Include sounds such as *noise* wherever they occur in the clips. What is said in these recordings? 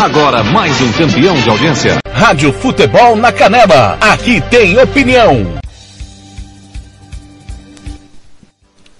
Agora mais um campeão de audiência. Rádio Futebol na Canela. Aqui tem opinião.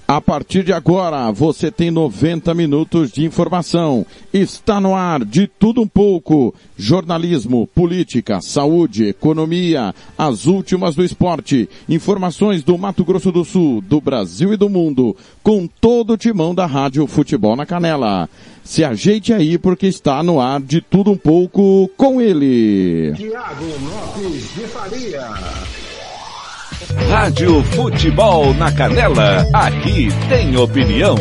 A partir de agora, você tem 90 minutos de informação. Está no ar de tudo um pouco. Jornalismo, política, saúde, economia, as últimas do esporte. Informações do Mato Grosso do Sul, do Brasil e do mundo. Com todo o timão da Rádio Futebol na Canela. Se ajeite aí porque está no ar de tudo um pouco com ele. Tiago Lopes de Faria. Rádio Futebol na Canela. Aqui tem opinião.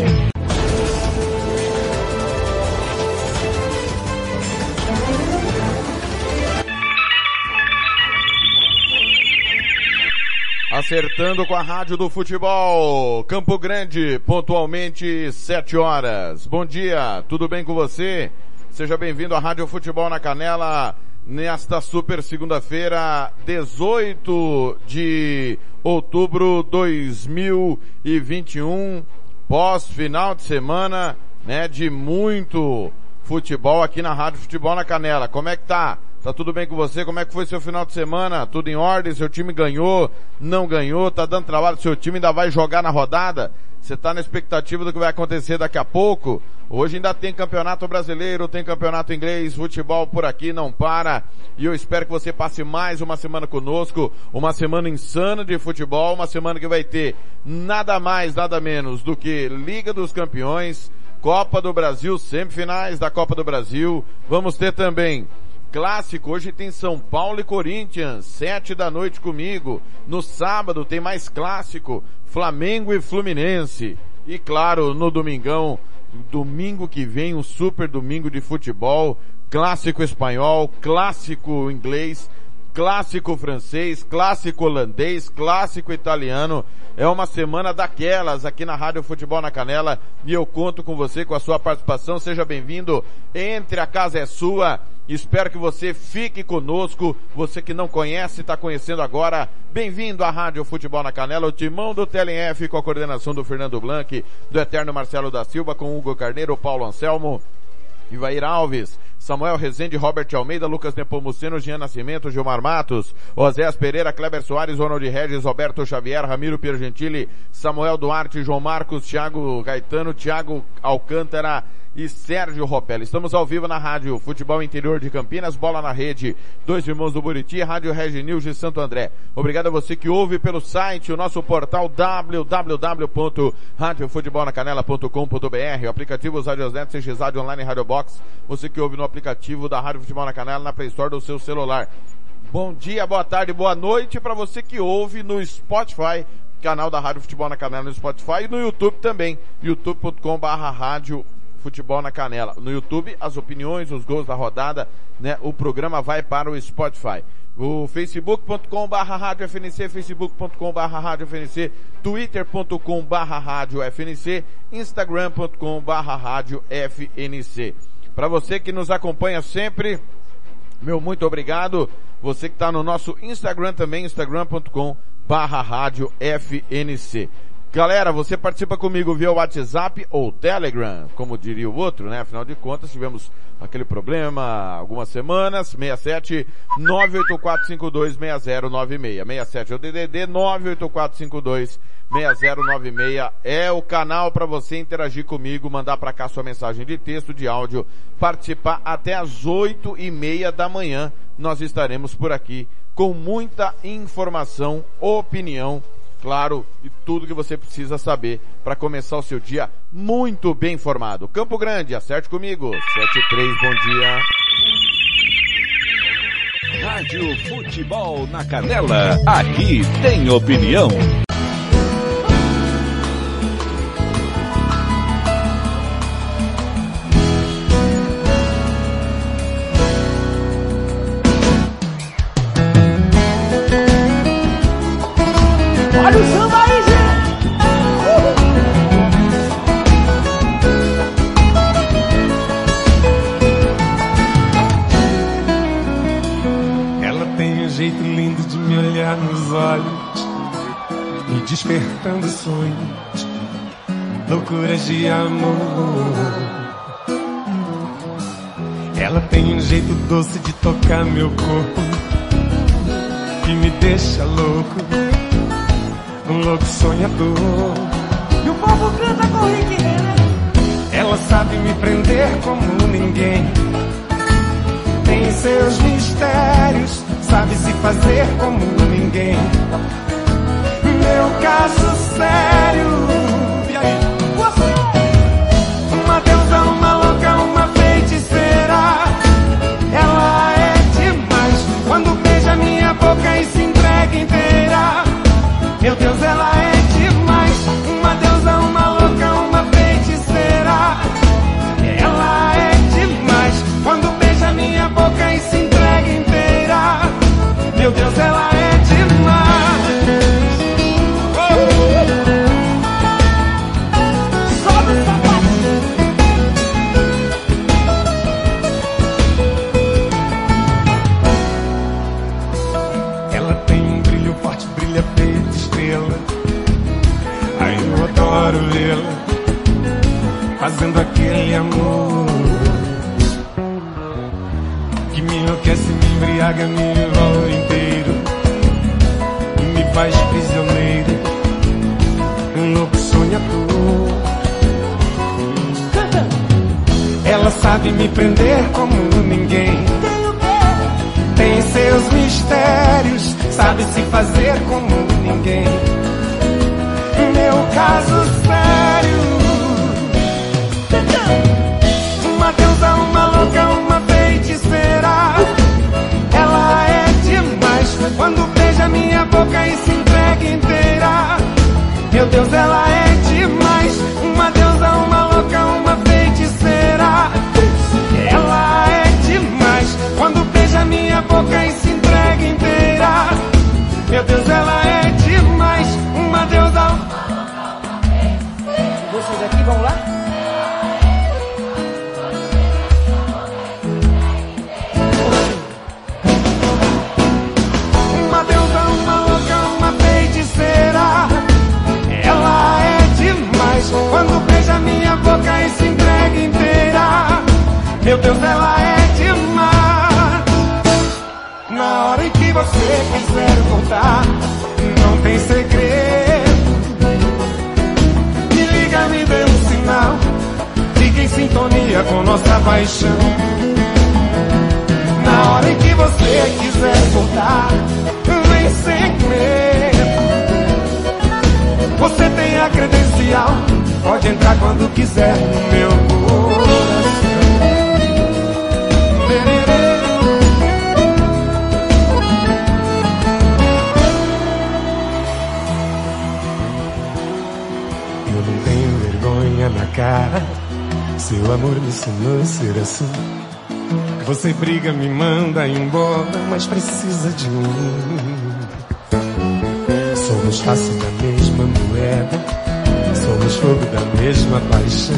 Acertando com a rádio do futebol. Campo Grande, pontualmente 7 horas. Bom dia, tudo bem com você? Seja bem-vindo à Rádio Futebol na Canela nesta super segunda-feira, 18 de outubro 2021, pós final de semana, né, de muito futebol aqui na Rádio Futebol na Canela. Como é que tá? Tá tudo bem com você? Como é que foi seu final de semana? Tudo em ordem? Seu time ganhou? Não ganhou? Tá dando trabalho? Seu time ainda vai jogar na rodada? Você tá na expectativa do que vai acontecer daqui a pouco? Hoje ainda tem campeonato brasileiro, tem campeonato inglês, futebol por aqui não para. E eu espero que você passe mais uma semana conosco, uma semana insana de futebol, uma semana que vai ter nada mais, nada menos do que Liga dos Campeões, Copa do Brasil, semifinais da Copa do Brasil. Vamos ter também Clássico, hoje tem São Paulo e Corinthians, sete da noite comigo. No sábado tem mais clássico, Flamengo e Fluminense. E claro, no domingão, domingo que vem, um super domingo de futebol, clássico espanhol, clássico inglês, clássico francês, clássico holandês, clássico italiano. É uma semana daquelas aqui na Rádio Futebol na Canela e eu conto com você, com a sua participação. Seja bem-vindo. Entre, a casa é sua. Espero que você fique conosco. Você que não conhece, está conhecendo agora. Bem-vindo à Rádio Futebol na Canela, o timão do TLF com a coordenação do Fernando Blanc, do Eterno Marcelo da Silva, com Hugo Carneiro, Paulo Anselmo, Ivair Alves, Samuel Rezende, Robert Almeida, Lucas Nepomuceno, Jean Nascimento, Gilmar Matos, Oséas Pereira, Kleber Soares, Ronald Regis, Roberto Xavier, Ramiro Piergentili, Samuel Duarte, João Marcos, Thiago Gaetano, Thiago Alcântara, e Sérgio Ropelli. Estamos ao vivo na Rádio Futebol Interior de Campinas, Bola na Rede, Dois Irmãos do Buriti, Rádio Regi News de Santo André. Obrigado a você que ouve pelo site, o nosso portal www.radiofutebolnacanela.com.br, o aplicativo Radiosnet, CX Rádio Online Rádio Box, você que ouve no aplicativo da Rádio Futebol na Canela na Play Store do seu celular. Bom dia, boa tarde, boa noite para você que ouve no Spotify, canal da Rádio Futebol na Canela no Spotify e no YouTube também, youtube.com/barra rádio Futebol na Canela. No YouTube, as opiniões, os gols da rodada, né? O programa vai para o Spotify. O facebook.com barra rádio FNC, facebook.com barra rádio FNC, twitter.com barra rádio FNC, instagram.com barra rádio FNC. Para você que nos acompanha sempre, meu muito obrigado. Você que está no nosso Instagram também, instagram.com barra rádio FNC. Galera, você participa comigo via WhatsApp ou Telegram, como diria o outro, né? Afinal de contas, tivemos aquele problema algumas semanas. 67 98452 6096. 67 é o DDD 98452 6096 é o canal para você interagir comigo, mandar para cá sua mensagem de texto, de áudio, participar até as oito e meia da manhã. Nós estaremos por aqui com muita informação, opinião claro, e tudo que você precisa saber para começar o seu dia muito bem informado. Campo Grande, acerte comigo. 73, bom dia. Rádio Futebol na Canela, aqui tem opinião. Nos olhos, me despertando sonhos, loucuras de amor. Ela tem um jeito doce de tocar meu corpo que me deixa louco, um louco sonhador. E o povo canta com Rick. Ela sabe me prender como ninguém. Tem seus mistérios, sabe se fazer como ninguém. Meu caso sério. Me embriaga, me envolve inteiro e me faz prisioneiro, um louco sonhador. Canta. Ela sabe me prender como ninguém. Tem seus mistérios, sabe se fazer como ninguém. Meu caso sério. Boca e se entrega inteira. Meu Deus, ela é demais. Uma deusa, uma louca, uma feiticeira. Ela é demais quando beija minha boca e se entrega inteira. Meu Deus, ela é demais. Uma deusa. Vocês aqui vão lá? Boca e se entrega inteira. Meu Deus, ela é demais. Na hora em que você quiser voltar, não tem segredo. Me liga, me dê um sinal. Fique em sintonia com nossa paixão. Na hora em que você quiser voltar, vem sem medo. Você tem a credencial, pode entrar quando quiser no meu coração. Eu não tenho vergonha na cara. Seu amor me ensinou a ser assim. Você briga, me manda embora, mas precisa de mim. Somos face da mesma moeda, somos fogo da mesma paixão.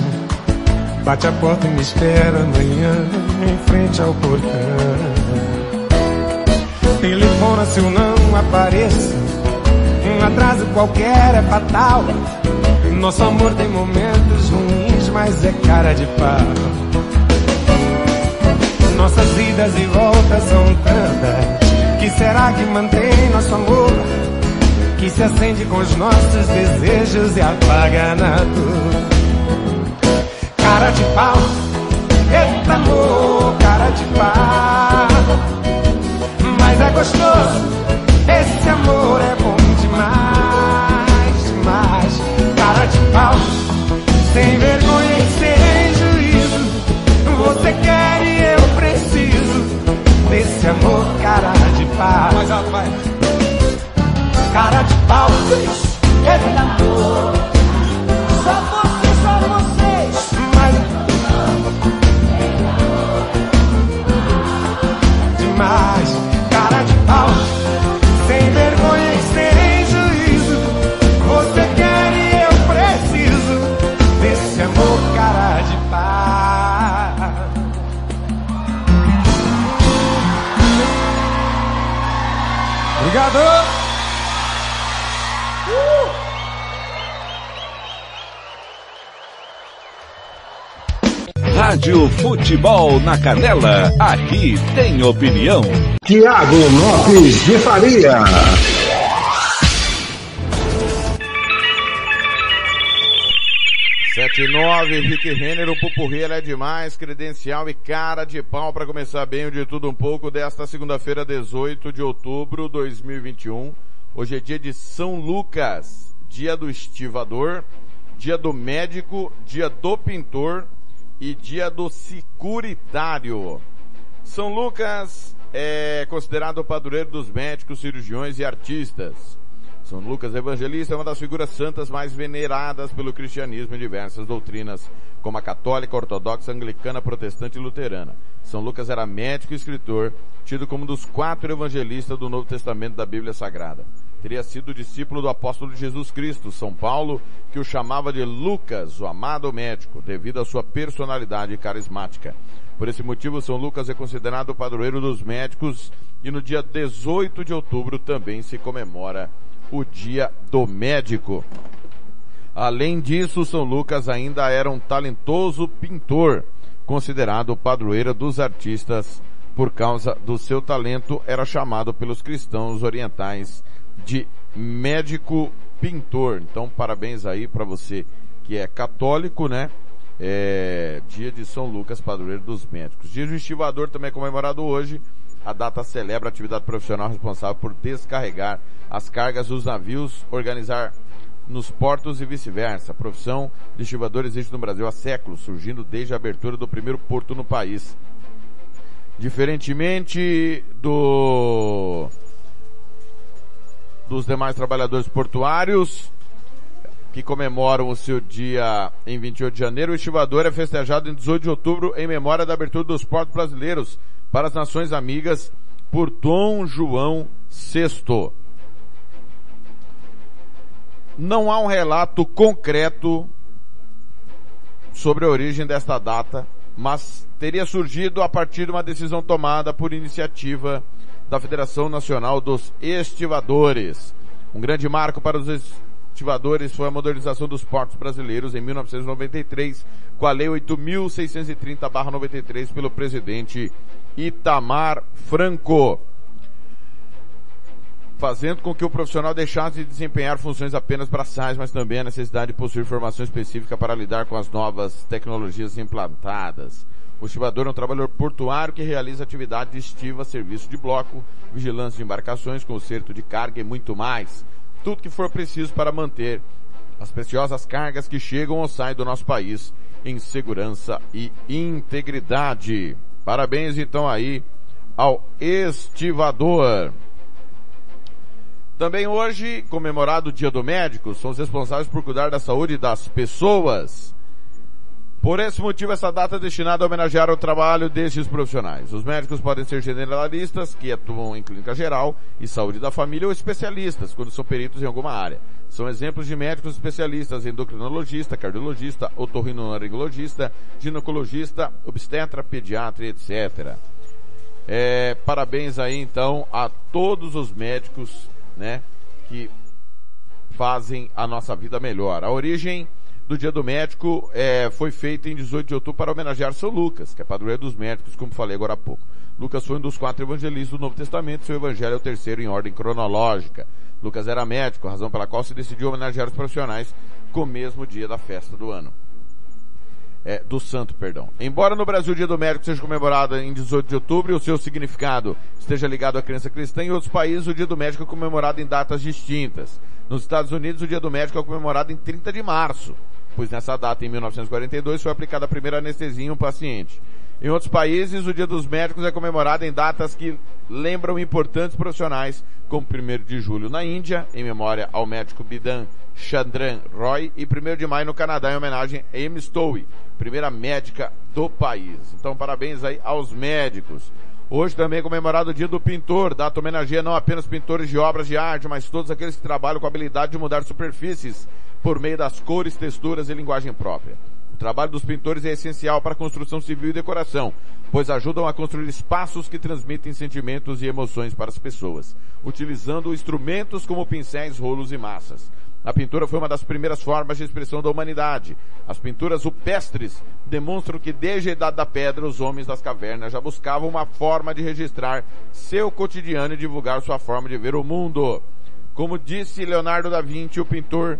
Bate a porta e me espera amanhã, em frente ao portão. Telefona se eu não apareço, um atraso qualquer é fatal. Nosso amor tem momentos ruins, mas é cara de pau. Nossas idas e voltas são tantas. Que será que mantém nosso amor? Se acende com os nossos desejos e apaga na dor. Cara de pau, eita amor, cara de pau. Mas é gostoso, esse amor é bom demais, demais. Cara de pau, sem vergonha e sem juízo. Você quer e eu preciso desse amor, cara de pau. Alto, vai. Cara de pau, eita amor. Só vocês, só vocês. Mas... Demais, Rádio Futebol na Canela, aqui tem opinião. Tiago Lopes de Faria. Sete e nove, Rick Renner, o Pupurri é demais, credencial e cara de pau para começar bem o de tudo um pouco desta segunda-feira, 18 de outubro de 2021. Hoje é dia de São Lucas, dia do estivador, dia do médico, dia do pintor e dia do securitário. São Lucas é considerado o padroeiro dos médicos, cirurgiões e artistas. São Lucas Evangelista é uma das figuras santas mais veneradas pelo cristianismo em diversas doutrinas, como a católica, ortodoxa, anglicana, protestante e luterana. São Lucas era médico e escritor, tido como um dos quatro evangelistas do Novo Testamento da Bíblia Sagrada. Teria sido discípulo do apóstolo Jesus Cristo, São Paulo, que o chamava de Lucas, o amado médico, devido à sua personalidade carismática. Por esse motivo, São Lucas é considerado o padroeiro dos médicos e no dia 18 de outubro também se comemora o Dia do Médico. Além disso, São Lucas ainda era um talentoso pintor, considerado padroeiro dos artistas por causa do seu talento, era chamado pelos cristãos orientais de médico pintor. Então, parabéns aí para você que é católico, né? É, dia de São Lucas, padroeiro dos médicos. Dia do estivador também é comemorado hoje. A data celebra a atividade profissional responsável por descarregar as cargas dos navios, organizar nos portos e vice-versa. A profissão de estivador existe no Brasil há séculos, surgindo desde a abertura do primeiro porto no país. Diferentemente do dos demais trabalhadores portuários que comemoram o seu dia em 28 de janeiro, o estivador é festejado em 18 de outubro em memória da abertura dos portos brasileiros para as nações amigas por Dom João VI. Não há um relato concreto sobre a origem desta data, mas teria surgido a partir de uma decisão tomada por iniciativa da Federação Nacional dos Estivadores. Um grande marco para os estivadores foi a modernização dos portos brasileiros em 1993, com a Lei 8.630-93 pelo presidente Itamar Franco, fazendo com que o profissional deixasse de desempenhar funções apenas braçais, mas também a necessidade de possuir formação específica para lidar com as novas tecnologias implantadas. O estivador é um trabalhador portuário que realiza atividade de estiva, serviço de bloco, vigilância de embarcações, conserto de carga e muito mais. Tudo que for preciso para manter as preciosas cargas que chegam ou saem do nosso país em segurança e integridade. Parabéns então aí ao estivador. Também hoje, comemorado o Dia do Médico, são os responsáveis por cuidar da saúde das pessoas. Por esse motivo, essa data é destinada a homenagear o trabalho destes profissionais. Os médicos podem ser generalistas, que atuam em clínica geral e saúde da família, ou especialistas, quando são peritos em alguma área. São exemplos de médicos especialistas endocrinologista, cardiologista, otorrinolaringologista, ginecologista, obstetra, pediatra, etc. É, parabéns aí então a todos os médicos, né, que fazem a nossa vida melhor. A origem do Dia do Médico é, foi feita em 18 de outubro para homenagear São Lucas, que é padroeiro dos médicos, como falei agora há pouco. Lucas foi um dos quatro evangelistas do Novo Testamento, seu evangelho é o terceiro em ordem cronológica. Lucas era médico, razão pela qual se decidiu homenagear os profissionais com o mesmo dia da festa do ano. É, do santo, perdão. Embora no Brasil o Dia do Médico seja comemorado em 18 de outubro e o seu significado esteja ligado à crença cristã, em outros países o Dia do Médico é comemorado em datas distintas. Nos Estados Unidos o Dia do Médico é comemorado em 30 de março pois nessa data, em 1942, foi aplicada a primeira anestesia em um paciente. Em outros países, o Dia dos Médicos é comemorado em datas que lembram importantes profissionais, como 1 de julho na Índia, em memória ao médico Bidan Chandran Roy, e 1 de maio no Canadá, em homenagem a Amy Stowe, primeira médica do país. Então, parabéns aí aos médicos. Hoje também é comemorado o Dia do Pintor, data homenageia não apenas pintores de obras de arte, mas todos aqueles que trabalham com a habilidade de mudar superfícies por meio das cores, texturas e linguagem própria. O trabalho dos pintores é essencial para a construção civil e decoração, pois ajudam a construir espaços que transmitem sentimentos e emoções para as pessoas, utilizando instrumentos como pincéis, rolos e massas. A pintura foi uma das primeiras formas de expressão da humanidade. As pinturas rupestres demonstram que desde a Idade da Pedra os homens das cavernas já buscavam uma forma de registrar seu cotidiano e divulgar sua forma de ver o mundo. Como disse Leonardo da Vinci, o pintor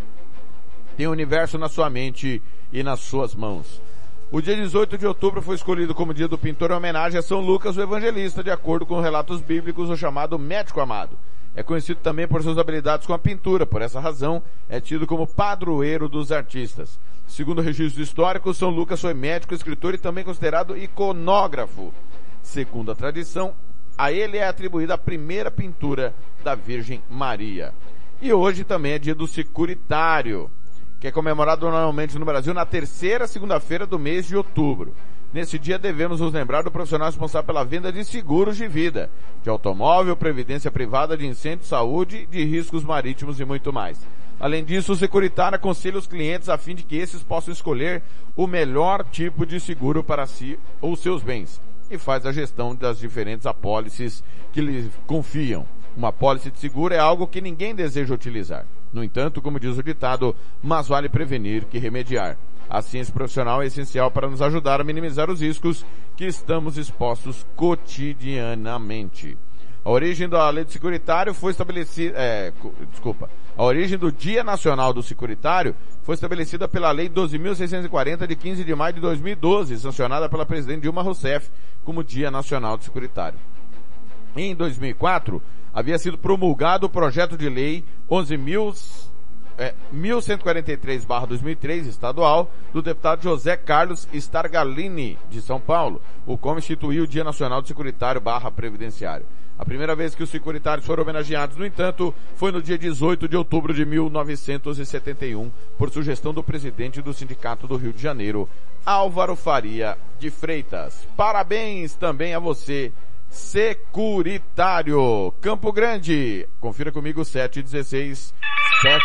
tem o universo na sua mente e nas suas mãos. O dia 18 de outubro foi escolhido como dia do pintor em homenagem a São Lucas, o evangelista, de acordo com relatos bíblicos, o chamado médico amado. É conhecido também por suas habilidades com a pintura, por essa razão é tido como padroeiro dos artistas. Segundo registros históricos, São Lucas foi médico, escritor e também considerado iconógrafo. Segundo a tradição, a ele é atribuída a primeira pintura da Virgem Maria. E hoje também é dia do securitário que é comemorado normalmente no Brasil na terceira segunda-feira do mês de outubro. Nesse dia devemos nos lembrar do profissional responsável pela venda de seguros de vida, de automóvel, previdência privada, de incêndio, saúde, de riscos marítimos e muito mais. Além disso, o securitário aconselha os clientes a fim de que esses possam escolher o melhor tipo de seguro para si ou seus bens e faz a gestão das diferentes apólices que lhe confiam. Uma apólice de seguro é algo que ninguém deseja utilizar. No entanto, como diz o ditado, mais vale prevenir que remediar. A ciência profissional é essencial para nos ajudar a minimizar os riscos que estamos expostos cotidianamente. A origem da lei do securitário foi estabelecida, é, desculpa, a origem do Dia Nacional do Securitário foi estabelecida pela Lei 12.640 de 15 de maio de 2012, sancionada pela presidente Dilma Rousseff como Dia Nacional do Securitário. Em 2004, havia sido promulgado o projeto de lei 11.000 é, 1143-2003 estadual do deputado José Carlos Stargalini de São Paulo, o qual instituiu o Dia Nacional do Securitário Previdenciário. A primeira vez que os securitários foram homenageados, no entanto, foi no dia 18 de outubro de 1971, por sugestão do presidente do Sindicato do Rio de Janeiro, Álvaro Faria de Freitas. Parabéns também a você, Securitário. Campo Grande. Confira comigo 716 7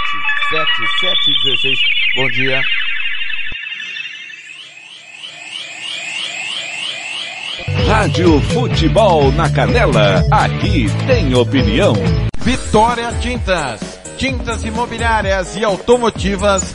7 7 16. Bom dia. Rádio Futebol na Canela. Aqui tem opinião. Vitória Tintas. Tintas imobiliárias e automotivas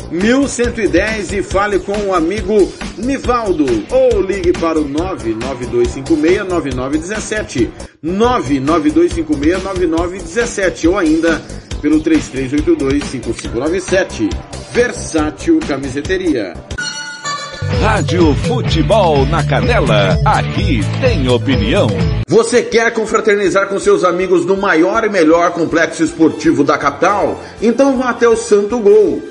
1110 e fale com o amigo Nivaldo ou ligue para o 992569917 992569917 ou ainda pelo 33825597 Versátil Camiseteria. Rádio Futebol na Canela. Aqui tem opinião. Você quer confraternizar com seus amigos no maior e melhor complexo esportivo da capital? Então vá até o Santo Gol.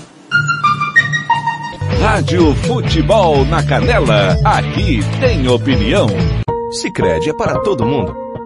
Rádio Futebol na Canela. Aqui tem opinião. Sicredi é para todo mundo.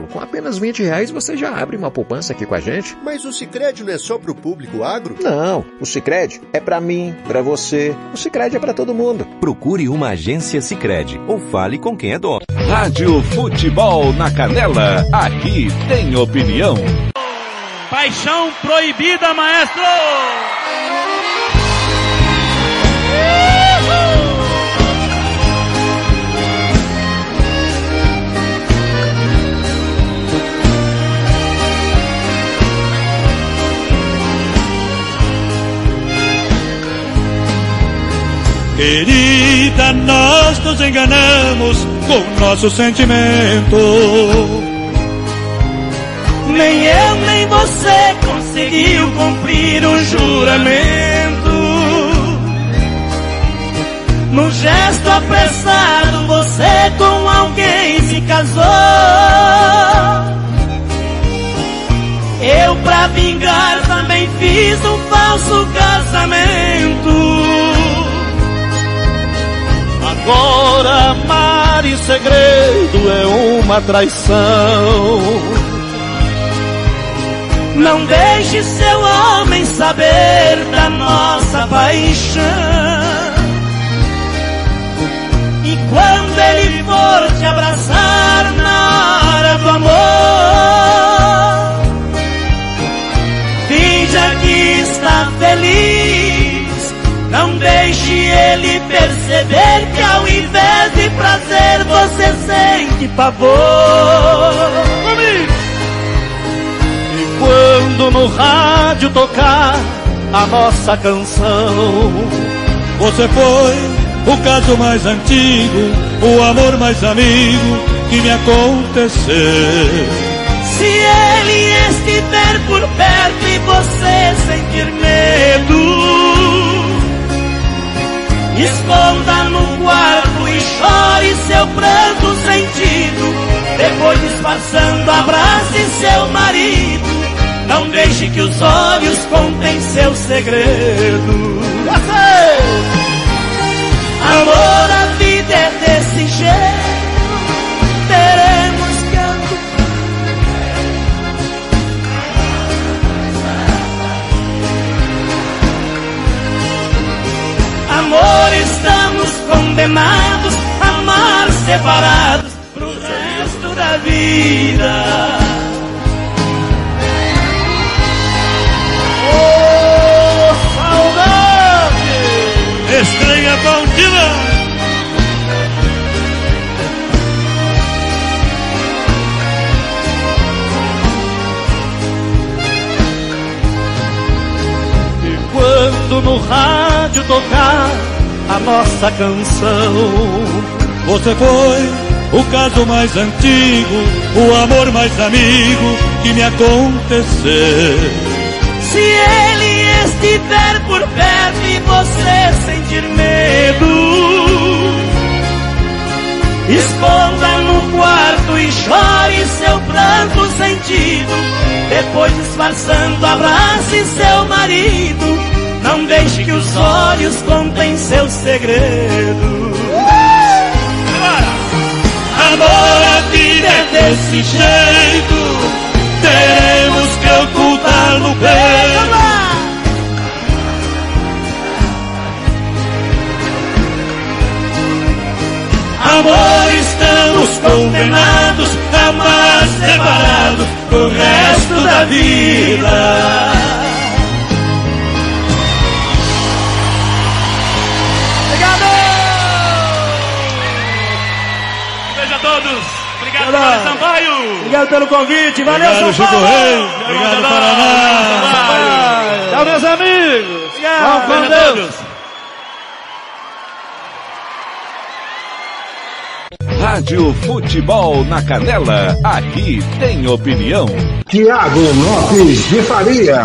Com apenas 20 reais você já abre uma poupança aqui com a gente. Mas o Sicredi não é só pro público agro? Não, o Sicredi é para mim, para você. O Sicredi é para todo mundo. Procure uma agência Sicredi ou fale com quem é dono. Rádio Futebol na Canela, aqui tem opinião. Paixão proibida, maestro! Querida, nós nos enganamos com nosso sentimento. Nem eu nem você conseguiu cumprir o juramento. No gesto apressado, você com alguém se casou. Eu, pra vingar, também fiz um falso casamento. Agora amar em segredo é uma traição. Não deixe seu homem saber da nossa paixão. E quando ele for te abraçar na hora do amor, finja que está feliz. Não deixe ele perceber que prazer você sente pavor. Comigo! quando no rádio tocar a nossa canção. Você foi o caso mais antigo, o amor mais amigo que me aconteceu. Se ele estiver por perto e você sentir medo, esconda no quarto e chore seu pranto sentido. Depois disfarçando, abrace seu marido. Não deixe que os olhos contem seu segredo. Você! Amor, a vida é desse jeito. Amor, estamos condenados a amar separados pro resto da vida. estranha bandida. Quando no rádio tocar a nossa canção, você foi o caso mais antigo, o amor mais amigo que me aconteceu. Se ele estiver por perto e você sentir medo, esconda no quarto e chore seu pranto sentido. Depois disfarçando, abrace seu marido. Não deixe que os olhos contem seu segredo. Amor, a vida é desse jeito. Teremos que ocultar no peito. Amor, estamos condenados a amar separados pro resto da vida. Todos! Obrigado, Obrigado. Sampaio! Obrigado pelo convite, valeu, Obrigado, São Paulo! Reis! Obrigado, Paraná! Tchau, meus amigos! Obrigado, com Beijo a Deus! todos! Rádio Futebol na Canela, aqui tem opinião. Tiago Lopes de Faria.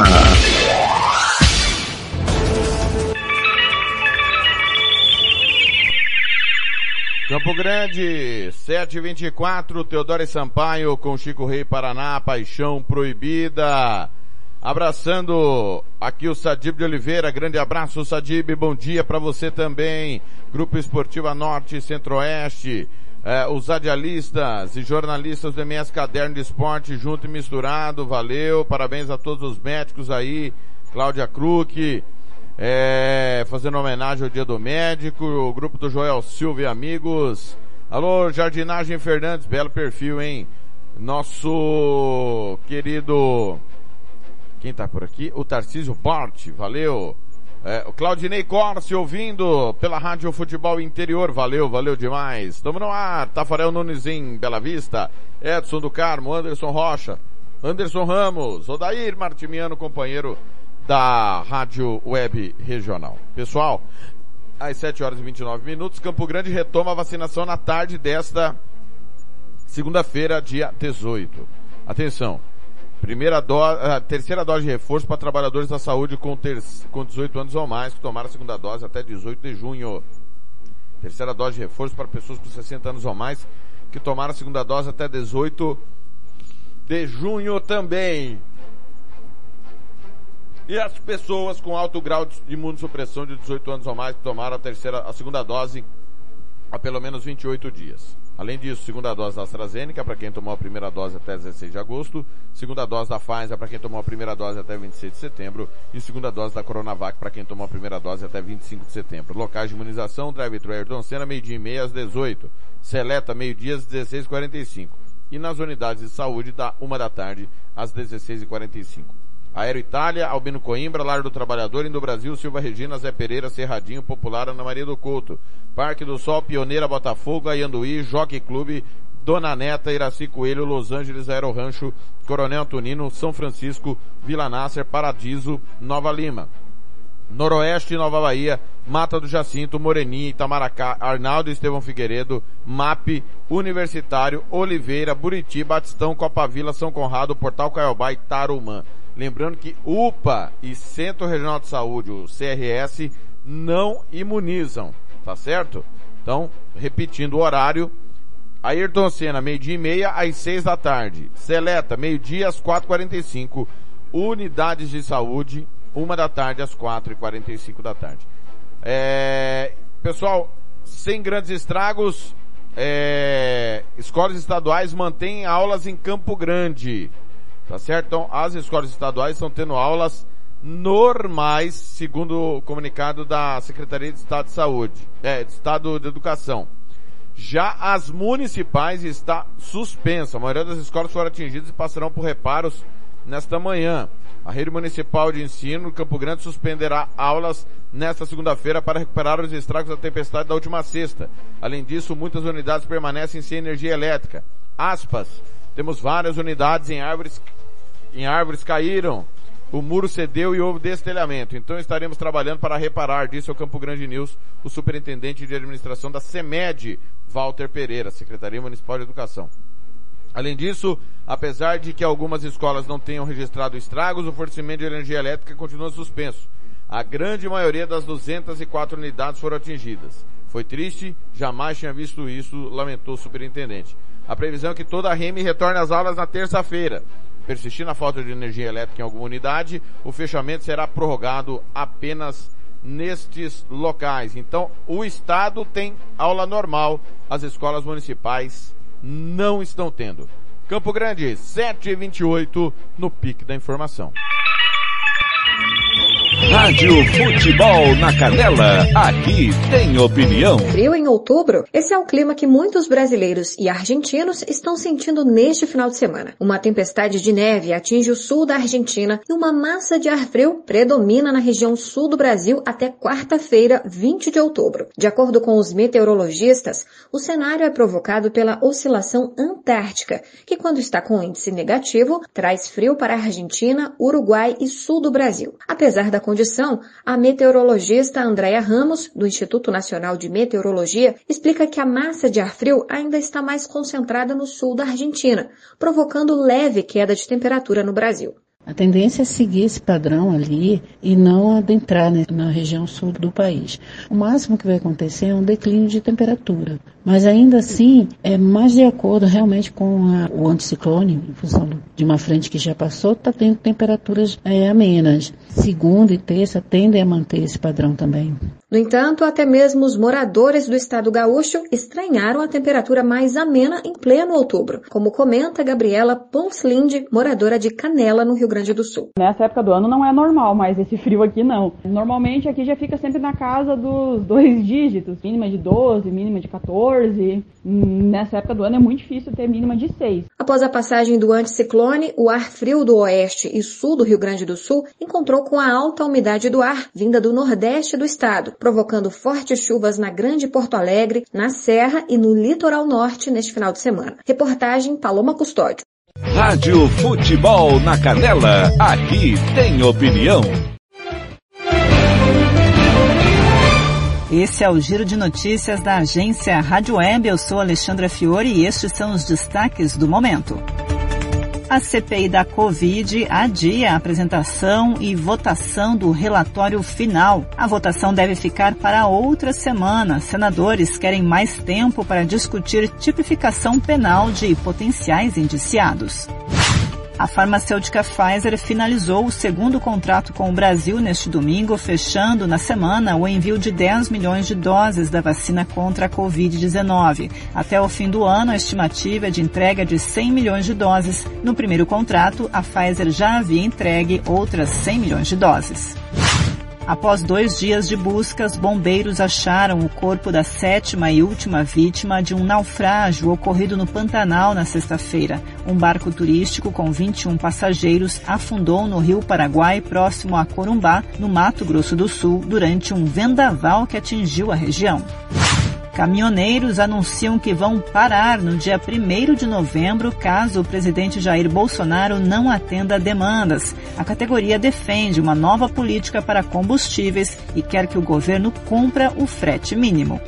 Campo Grande, 724, Teodoro e Sampaio com Chico Rei Paraná, Paixão Proibida. Abraçando aqui o Sadib de Oliveira, grande abraço Sadib, bom dia para você também. Grupo Esportiva Norte e Centro-Oeste, eh, os radialistas e jornalistas do MS Caderno de Esporte junto e misturado, valeu, parabéns a todos os médicos aí, Cláudia Kruk, é, fazendo homenagem ao Dia do Médico, o grupo do Joel Silva e amigos. Alô, Jardinagem Fernandes, belo perfil, hein? Nosso querido, quem tá por aqui? O Tarcísio Bort, valeu. É, o Claudinei Corse ouvindo pela Rádio Futebol Interior, valeu, valeu demais. Tamo no ar, Tafarel Nunes em Bela Vista, Edson do Carmo, Anderson Rocha, Anderson Ramos, Odair Martimiano, companheiro da Rádio Web Regional. Pessoal, às 7 horas e 29 minutos, Campo Grande retoma a vacinação na tarde desta segunda-feira, dia 18. Atenção. Primeira dose, a terceira dose de reforço para trabalhadores da saúde com, ter, com 18 anos ou mais que tomaram a segunda dose até 18 de junho. Terceira dose de reforço para pessoas com 60 anos ou mais que tomaram a segunda dose até 18 de junho também. E as pessoas com alto grau de imunossupressão de 18 anos ou mais que tomaram a terceira, a segunda dose há pelo menos 28 dias. Além disso, segunda dose da AstraZeneca para quem tomou a primeira dose até 16 de agosto, segunda dose da Pfizer para quem tomou a primeira dose até 26 de setembro e segunda dose da Coronavac para quem tomou a primeira dose até 25 de setembro. Locais de imunização, drive-thru Ayrton Senna, meio-dia e meia às 18. Seleta, meio-dia às 16h45. E nas unidades de saúde, da uma da tarde às 16h45. Aero Itália, Albino Coimbra, Lar do Trabalhador, Indo Brasil, Silva Regina, Zé Pereira, Cerradinho, Popular, Ana Maria do Couto, Parque do Sol, Pioneira, Botafogo, Ayanduí, Jockey Clube, Dona Neta, Iraci Coelho, Los Angeles, Aero Rancho, Coronel Antonino, São Francisco, Vila Nasser, Paradiso, Nova Lima. Noroeste, Nova Bahia, Mata do Jacinto, Moreninha, Itamaracá, Arnaldo Estevão Figueiredo, MAP, Universitário, Oliveira, Buriti, Batistão, Copa Vila, São Conrado, Portal Caiobá e Tarumã. Lembrando que UPA e Centro Regional de Saúde, o CRS, não imunizam, tá certo? Então, repetindo o horário, Ayrton Senna, meio-dia e meia às seis da tarde. Seleta, meio-dia às quatro e quarenta e cinco. Unidades de saúde, uma da tarde às quatro e quarenta e cinco da tarde. É, pessoal, sem grandes estragos, é, escolas estaduais mantêm aulas em Campo Grande. Tá certo? Então, as escolas estaduais estão tendo aulas normais, segundo o comunicado da Secretaria de Estado de Saúde, é, de Estado de Educação. Já as municipais está suspensa. A maioria das escolas foram atingidas e passarão por reparos nesta manhã. A rede municipal de ensino Campo Grande suspenderá aulas nesta segunda-feira para recuperar os estragos da tempestade da última sexta. Além disso, muitas unidades permanecem sem energia elétrica. Aspas. Temos várias unidades em árvores em árvores caíram, o muro cedeu e houve destelhamento. Então estaremos trabalhando para reparar, disse ao Campo Grande News o superintendente de administração da CEMED, Walter Pereira, Secretaria Municipal de Educação. Além disso, apesar de que algumas escolas não tenham registrado estragos, o fornecimento de energia elétrica continua suspenso. A grande maioria das 204 unidades foram atingidas. Foi triste, jamais tinha visto isso, lamentou o superintendente. A previsão é que toda a REME retorne às aulas na terça-feira. Persistindo a falta de energia elétrica em alguma unidade, o fechamento será prorrogado apenas nestes locais. Então, o Estado tem aula normal, as escolas municipais não estão tendo. Campo Grande, 7h28, no pique da informação. Rádio Futebol na Canela, aqui tem opinião. Frio em outubro? Esse é o clima que muitos brasileiros e argentinos estão sentindo neste final de semana. Uma tempestade de neve atinge o sul da Argentina e uma massa de ar frio predomina na região sul do Brasil até quarta-feira, 20 de outubro. De acordo com os meteorologistas, o cenário é provocado pela oscilação antártica, que quando está com índice negativo, traz frio para a Argentina, Uruguai e sul do Brasil. Apesar da condição a meteorologista Andréa Ramos, do Instituto Nacional de Meteorologia, explica que a massa de ar frio ainda está mais concentrada no sul da Argentina, provocando leve queda de temperatura no Brasil. A tendência é seguir esse padrão ali e não adentrar né, na região sul do país. O máximo que vai acontecer é um declínio de temperatura. Mas ainda assim, é mais de acordo realmente com a, o anticiclone, em função de uma frente que já passou, está tendo temperaturas é, amenas. Segunda e terça tendem a manter esse padrão também. No entanto, até mesmo os moradores do estado gaúcho estranharam a temperatura mais amena em pleno outubro, como comenta Gabriela Ponslinde, moradora de Canela, no Rio Grande do Sul. Nessa época do ano não é normal, mas esse frio aqui não. Normalmente aqui já fica sempre na casa dos dois dígitos, mínima de 12, mínima de 14. Nessa época do ano é muito difícil ter mínima de 6. Após a passagem do anticiclone, o ar frio do oeste e sul do Rio Grande do Sul encontrou com a alta umidade do ar vinda do nordeste do estado, provocando fortes chuvas na Grande Porto Alegre, na Serra e no litoral norte neste final de semana. Reportagem Paloma Custódio. Rádio Futebol na Canela, aqui tem opinião. Esse é o Giro de Notícias da agência Rádio Web. Eu sou Alexandra Fiore e estes são os destaques do momento. A CPI da Covid adia a apresentação e votação do relatório final. A votação deve ficar para outra semana. Senadores querem mais tempo para discutir tipificação penal de potenciais indiciados. A farmacêutica Pfizer finalizou o segundo contrato com o Brasil neste domingo, fechando na semana o envio de 10 milhões de doses da vacina contra a Covid-19. Até o fim do ano, a estimativa é de entrega de 100 milhões de doses. No primeiro contrato, a Pfizer já havia entregue outras 100 milhões de doses. Após dois dias de buscas, bombeiros acharam o corpo da sétima e última vítima de um naufrágio ocorrido no Pantanal na sexta-feira. Um barco turístico com 21 passageiros afundou no rio Paraguai, próximo a Corumbá, no Mato Grosso do Sul, durante um vendaval que atingiu a região. Caminhoneiros anunciam que vão parar no dia 1 de novembro caso o presidente Jair Bolsonaro não atenda demandas. A categoria defende uma nova política para combustíveis e quer que o governo cumpra o frete mínimo.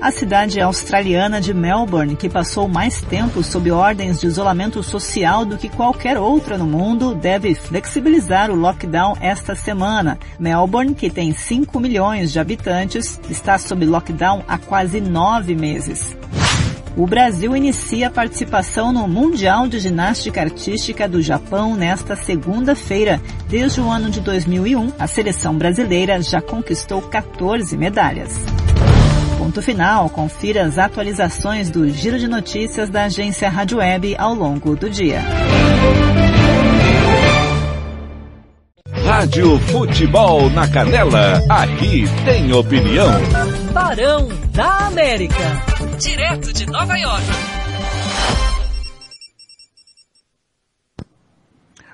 A cidade australiana de Melbourne, que passou mais tempo sob ordens de isolamento social do que qualquer outra no mundo, deve flexibilizar o lockdown esta semana. Melbourne, que tem 5 milhões de habitantes, está sob lockdown há quase nove meses. O Brasil inicia a participação no Mundial de Ginástica Artística do Japão nesta segunda-feira. Desde o ano de 2001, a seleção brasileira já conquistou 14 medalhas. Ponto final. Confira as atualizações do Giro de Notícias da agência Rádio Web ao longo do dia. Rádio Futebol na Canela, aqui tem opinião. Barão da América, direto de Nova York.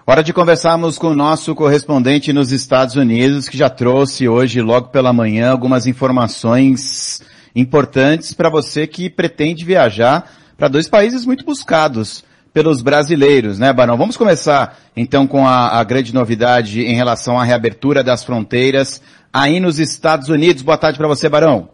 Hora de conversarmos com o nosso correspondente nos Estados Unidos, que já trouxe hoje, logo pela manhã, algumas informações importantes para você que pretende viajar para dois países muito buscados pelos brasileiros, né, Barão? Vamos começar então com a, a, grande novidade em relação à reabertura das fronteiras aí nos Estados Unidos. Boa tarde para você, Barão.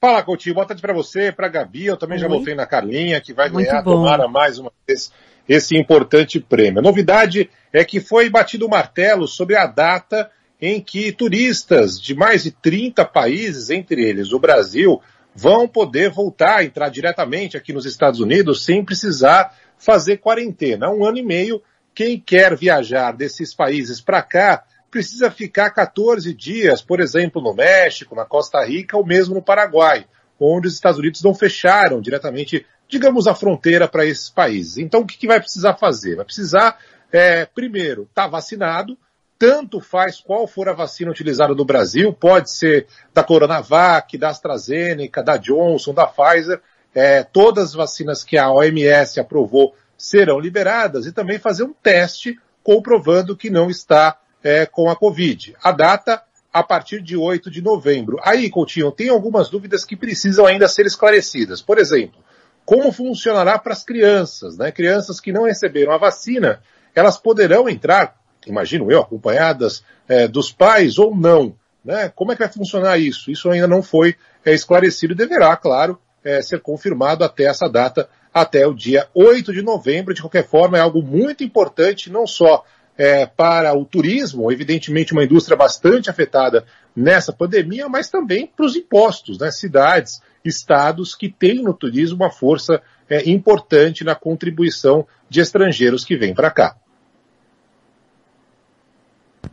Fala, Coutinho. Boa tarde para você, para a Gabi. Eu também Oi. já voltei na Carlinha, que vai muito ganhar, bom. tomara mais uma vez, esse importante prêmio. A novidade é que foi batido o martelo sobre a data em que turistas de mais de 30 países, entre eles o Brasil, vão poder voltar entrar diretamente aqui nos Estados Unidos sem precisar fazer quarentena. Um ano e meio, quem quer viajar desses países para cá precisa ficar 14 dias, por exemplo, no México, na Costa Rica ou mesmo no Paraguai, onde os Estados Unidos não fecharam diretamente, digamos, a fronteira para esses países. Então, o que, que vai precisar fazer? Vai precisar, é, primeiro, estar tá vacinado, tanto faz qual for a vacina utilizada no Brasil, pode ser da Coronavac, da AstraZeneca, da Johnson, da Pfizer, é, todas as vacinas que a OMS aprovou serão liberadas e também fazer um teste comprovando que não está é, com a Covid. A data a partir de 8 de novembro. Aí, Coutinho, tem algumas dúvidas que precisam ainda ser esclarecidas. Por exemplo, como funcionará para as crianças, né? Crianças que não receberam a vacina, elas poderão entrar imagino eu, acompanhadas é, dos pais ou não. Né? Como é que vai funcionar isso? Isso ainda não foi é, esclarecido e deverá, claro, é, ser confirmado até essa data, até o dia 8 de novembro. De qualquer forma, é algo muito importante, não só é, para o turismo, evidentemente uma indústria bastante afetada nessa pandemia, mas também para os impostos, né? cidades, estados que têm no turismo uma força é, importante na contribuição de estrangeiros que vêm para cá.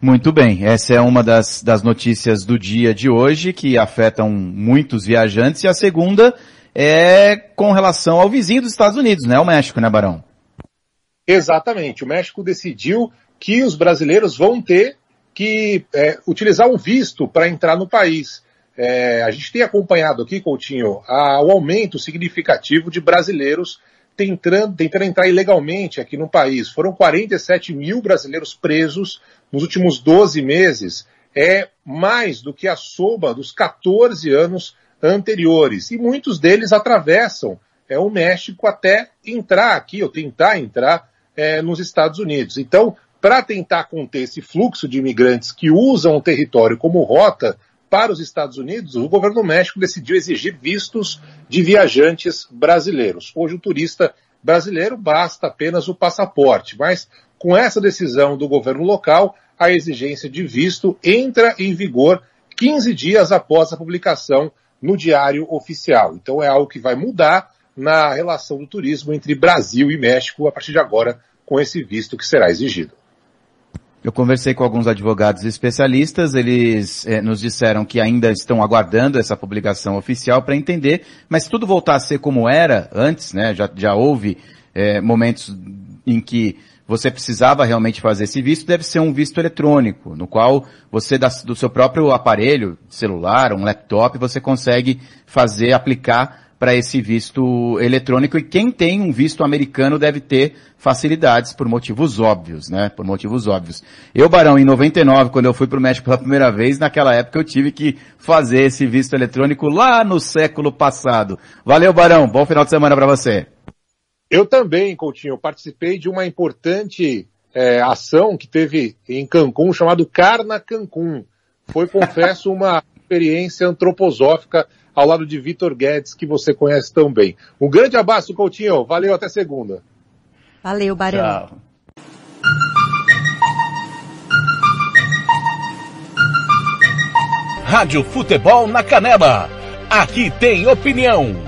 Muito bem, essa é uma das, das notícias do dia de hoje que afetam muitos viajantes e a segunda é com relação ao vizinho dos Estados Unidos, né? O México, né, Barão? Exatamente. O México decidiu que os brasileiros vão ter que é, utilizar um visto para entrar no país. É, a gente tem acompanhado aqui, Coutinho, a, o aumento significativo de brasileiros tentando, tentando entrar ilegalmente aqui no país. Foram 47 mil brasileiros presos nos últimos 12 meses. É mais do que a soma dos 14 anos anteriores. E muitos deles atravessam é, o México até entrar aqui, ou tentar entrar é, nos Estados Unidos. Então, para tentar conter esse fluxo de imigrantes que usam o território como rota para os Estados Unidos, o governo do México decidiu exigir vistos de viajantes brasileiros. Hoje o turista brasileiro basta apenas o passaporte, mas com essa decisão do governo local, a exigência de visto entra em vigor 15 dias após a publicação no Diário Oficial. Então é algo que vai mudar na relação do turismo entre Brasil e México a partir de agora com esse visto que será exigido. Eu conversei com alguns advogados especialistas, eles eh, nos disseram que ainda estão aguardando essa publicação oficial para entender, mas se tudo voltar a ser como era antes, né, já, já houve eh, momentos em que você precisava realmente fazer esse visto, deve ser um visto eletrônico, no qual você, do seu próprio aparelho, celular, um laptop, você consegue fazer, aplicar para esse visto eletrônico e quem tem um visto americano deve ter facilidades por motivos óbvios, né? Por motivos óbvios. Eu, Barão, em 99, quando eu fui para o México pela primeira vez, naquela época eu tive que fazer esse visto eletrônico lá no século passado. Valeu, Barão. Bom final de semana para você. Eu também, Coutinho, participei de uma importante é, ação que teve em Cancún, chamado Carna Cancún. Foi, confesso, uma experiência antroposófica ao lado de Vitor Guedes, que você conhece tão bem. Um grande abraço, Coutinho. Valeu, até segunda. Valeu, Barão. Tchau. Rádio Futebol na Canela. Aqui tem opinião.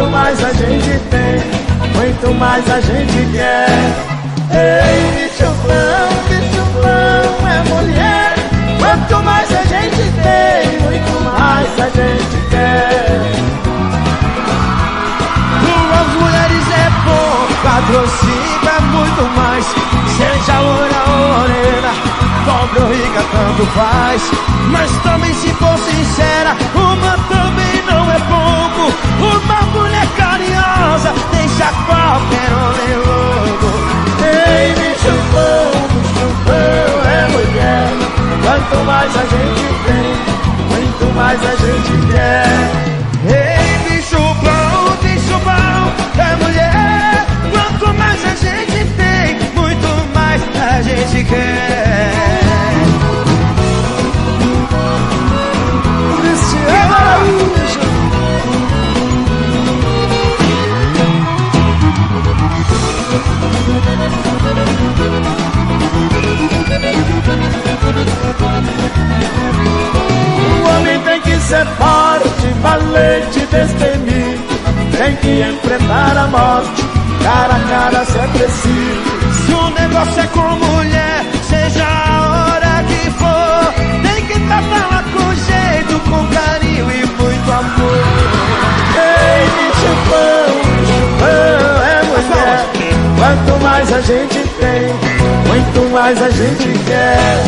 Quanto mais a gente tem, muito mais a gente quer. Ei, bicho bom é mulher. Quanto mais a gente tem, muito mais a gente quer. Duas mulheres é bom, cinco é muito mais. Seja loura ou morena, pobre ou rica, tanto faz. Mas também se for sincera, uma também carinhosa deixa qualquer homem louco. Bicho bom, bicho bom é mulher. Quanto mais a gente tem, muito mais a gente quer. Bom, bicho bom é mulher. Quanto mais a gente tem, muito mais a gente quer. Cristiano Araújo. O homem tem que ser forte, valente, destemido. Tem que enfrentar a morte, cara a cara se é preciso. Se o negócio é com mulher, seja a hora que for, tem que tratá-la com jeito, com carinho e muito amor. Ei, bom, é mulher. Quanto mais a gente tem, muito mais a gente quer.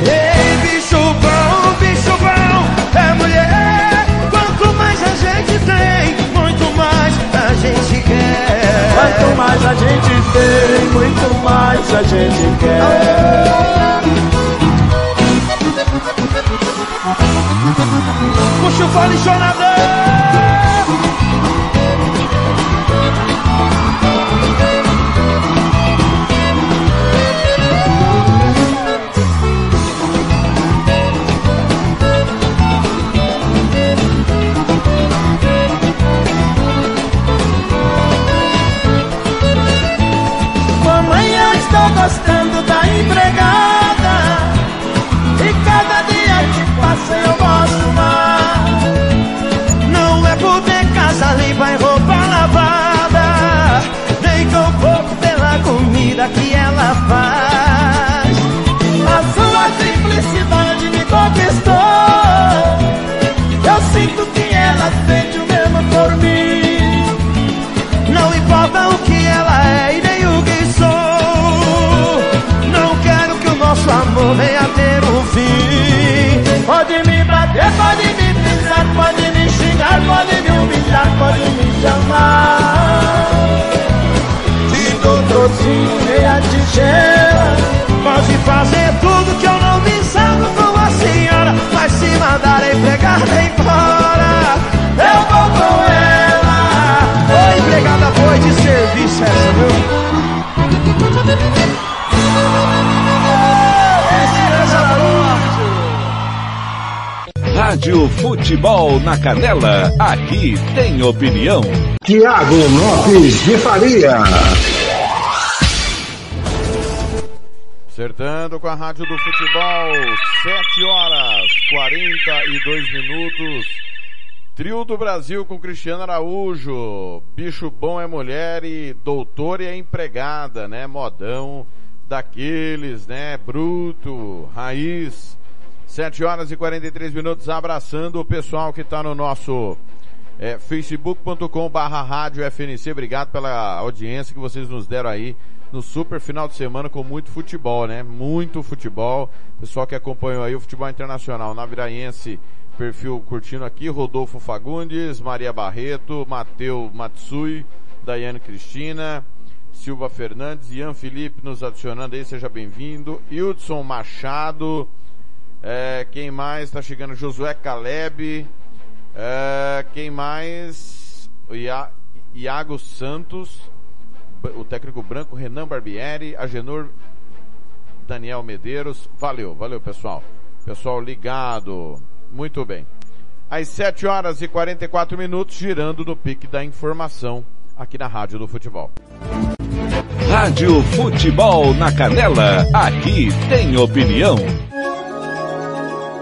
Ei, bicho bom, bicho bom, é mulher. Quanto mais a gente tem, muito mais a gente quer. Quanto mais a gente tem, muito mais a gente quer. Puxa o fone chorador. Empregada. E cada dia que passa eu gosto mais. Não é por ter casa limpa e roupa lavada. Nem com pouco pela comida que ela faz. A sua simplicidade me conquistou. Eu sinto que ela sente o mesmo por mim. Não importa o que ela é Pode me bater, pode me pisar, pode me xingar, pode me humilhar, pode me chamar. De doutorzinho e a tigela. Pode fazer tudo que eu não me salvo com a senhora. Mas se mandar empregada embora, eu vou com ela. Ô empregada foi de serviço essa, viu? Rádio Futebol na Canela, aqui tem opinião. Tiago Lopes de Faria. Acertando com a Rádio do Futebol, 7 horas 42 minutos. Trio do Brasil com Cristiano Araújo. Bicho bom é mulher e doutor é empregada, né? Modão daqueles, né? Bruto, raiz. 7 horas e 43 minutos, abraçando o pessoal que está no nosso é, facebook.com barra rádio FNC. Obrigado pela audiência que vocês nos deram aí no super final de semana com muito futebol, né? Muito futebol. Pessoal que acompanhou aí o futebol internacional na Viraense, perfil curtindo aqui, Rodolfo Fagundes, Maria Barreto, Mateu Matsui, Daiane Cristina, Silva Fernandes, Ian Felipe nos adicionando aí, seja bem-vindo. Hildson Machado, é, quem mais está chegando? Josué Caleb, é, quem mais? Ia, Iago Santos, o técnico branco Renan Barbieri, Agenor Daniel Medeiros. Valeu, valeu pessoal. Pessoal ligado. Muito bem. Às 7 horas e 44 minutos, girando no pique da informação aqui na Rádio do Futebol. Rádio Futebol na Canela, aqui tem opinião.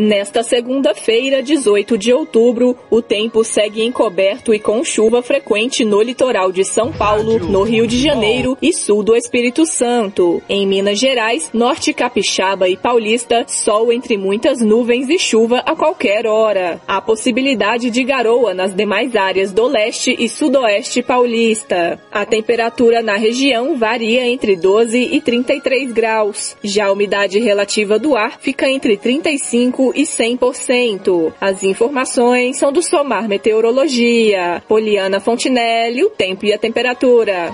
Nesta segunda-feira, 18 de outubro, o tempo segue encoberto e com chuva frequente no litoral de São Paulo, no Rio de Janeiro e sul do Espírito Santo. Em Minas Gerais, norte capixaba e paulista, sol entre muitas nuvens e chuva a qualquer hora. Há possibilidade de garoa nas demais áreas do leste e sudoeste paulista. A temperatura na região varia entre 12 e 33 graus. Já a umidade relativa do ar fica entre 35 e 100%. As informações são do Somar Meteorologia. Poliana Fontinelli, o tempo e a temperatura.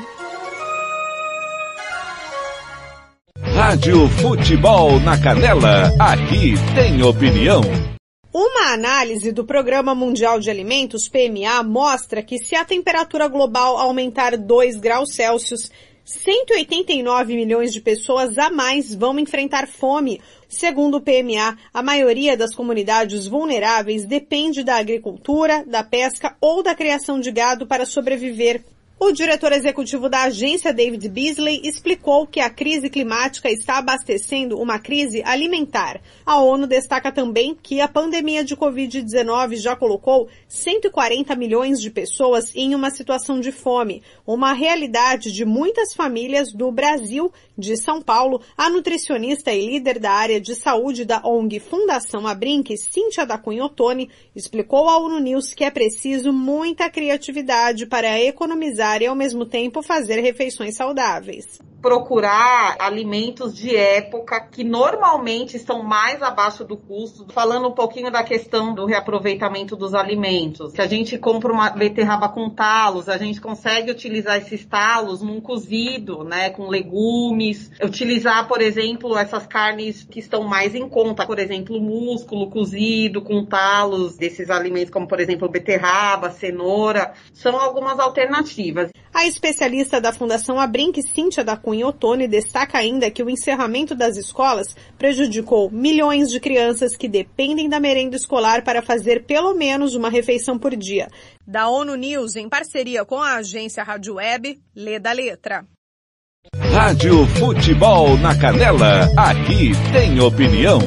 Rádio Futebol na Canela, aqui tem opinião. Uma análise do Programa Mundial de Alimentos, PMA, mostra que se a temperatura global aumentar 2 graus Celsius, 189 milhões de pessoas a mais vão enfrentar fome, Segundo o PMA, a maioria das comunidades vulneráveis depende da agricultura, da pesca ou da criação de gado para sobreviver. O diretor executivo da agência, David Beasley, explicou que a crise climática está abastecendo uma crise alimentar. A ONU destaca também que a pandemia de Covid-19 já colocou 140 milhões de pessoas em uma situação de fome, uma realidade de muitas famílias do Brasil, de São Paulo. A nutricionista e líder da área de saúde da ONG Fundação Abrinq, Cíntia da Cunha Ottoni, explicou à ONU News que é preciso muita criatividade para economizar e ao mesmo tempo fazer refeições saudáveis procurar alimentos de época que normalmente estão mais abaixo do custo. Falando um pouquinho da questão do reaproveitamento dos alimentos. Se a gente compra uma beterraba com talos, a gente consegue utilizar esses talos num cozido, né, com legumes. Utilizar, por exemplo, essas carnes que estão mais em conta, por exemplo, músculo cozido com talos desses alimentos, como por exemplo beterraba, cenoura, são algumas alternativas. A especialista da Fundação Abrinq, Cíntia da Cunha em Otone destaca ainda que o encerramento das escolas prejudicou milhões de crianças que dependem da merenda escolar para fazer pelo menos uma refeição por dia. Da ONU News, em parceria com a agência Rádio Web, lê da letra. Rádio Futebol na Canela, aqui tem opinião.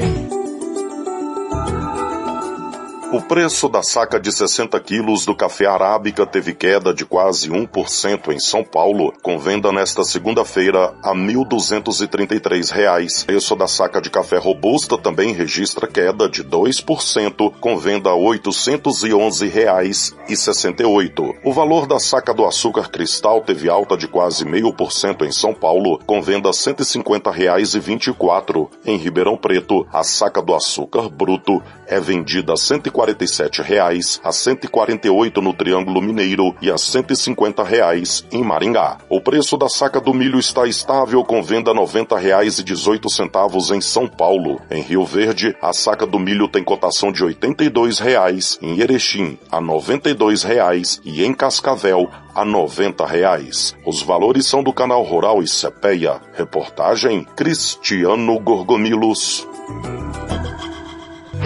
O preço da saca de 60 quilos do café arábica teve queda de quase 1% em São Paulo, com venda nesta segunda-feira a 1.233 reais. O preço da saca de café robusta também registra queda de 2%, com venda a R$ 811,68. Reais e 68. O valor da saca do açúcar cristal teve alta de quase 0,5% em São Paulo, com venda a R$ 150,24. Reais e 24. Em Ribeirão Preto, a saca do açúcar bruto é vendida a 147 reais, a 148 no Triângulo Mineiro e a 150 reais em Maringá. O preço da saca do milho está estável com venda a 90 reais e 18 centavos em São Paulo. Em Rio Verde, a saca do milho tem cotação de 82 reais, em Erechim a 92 reais e em Cascavel a 90 reais. Os valores são do canal Rural e Cepeia. Reportagem Cristiano Gorgomilos.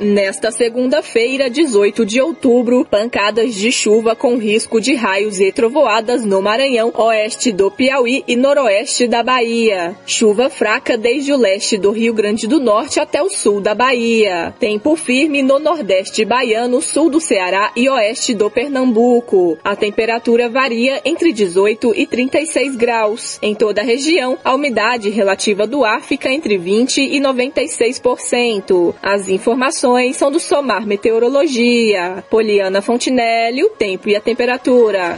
Nesta segunda-feira, 18 de outubro, pancadas de chuva com risco de raios e trovoadas no Maranhão, oeste do Piauí e noroeste da Bahia. Chuva fraca desde o leste do Rio Grande do Norte até o sul da Bahia. Tempo firme no nordeste baiano, sul do Ceará e oeste do Pernambuco. A temperatura varia entre 18 e 36 graus. Em toda a região, a umidade relativa do ar fica entre 20 e 96%. As informações informações são do Somar Meteorologia. Poliana Fontinelli, o tempo e a temperatura.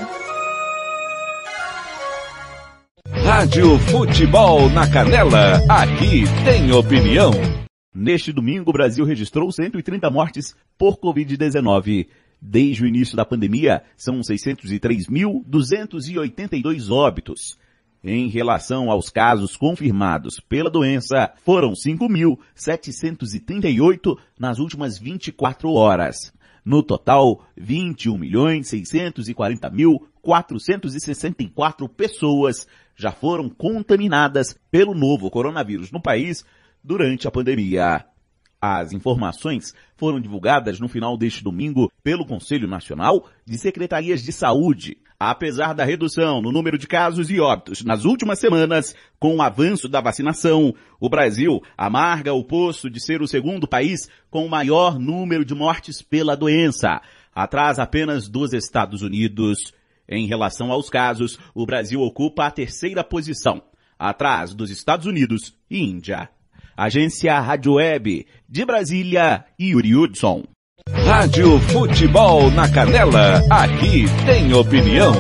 Rádio Futebol na Canela, aqui tem opinião. Neste domingo, o Brasil registrou 130 mortes por Covid-19. Desde o início da pandemia, são 603.282 óbitos. Em relação aos casos confirmados pela doença, foram 5.738 nas últimas 24 horas. No total, 21.640.464 pessoas já foram contaminadas pelo novo coronavírus no país durante a pandemia. As informações foram divulgadas no final deste domingo pelo Conselho Nacional de Secretarias de Saúde, Apesar da redução no número de casos e óbitos nas últimas semanas, com o avanço da vacinação, o Brasil amarga o posto de ser o segundo país com o maior número de mortes pela doença, atrás apenas dos Estados Unidos. Em relação aos casos, o Brasil ocupa a terceira posição, atrás dos Estados Unidos e Índia. Agência Rádio Web, de Brasília, Yuri Hudson. Rádio Futebol na Canela, aqui tem opinião.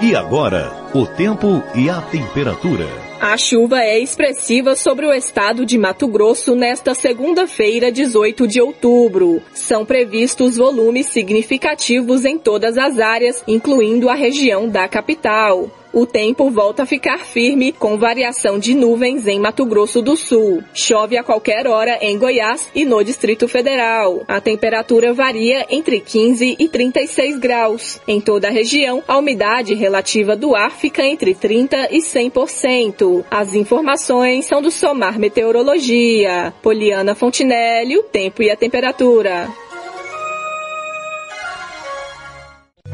E agora, o tempo e a temperatura. A chuva é expressiva sobre o estado de Mato Grosso nesta segunda-feira, 18 de outubro. São previstos volumes significativos em todas as áreas, incluindo a região da capital o tempo volta a ficar firme com variação de nuvens em Mato Grosso do Sul. Chove a qualquer hora em Goiás e no Distrito Federal. A temperatura varia entre 15 e 36 graus. Em toda a região, a umidade relativa do ar fica entre 30 e 100%. As informações são do Somar Meteorologia. Poliana Fontinelli, o tempo e a temperatura.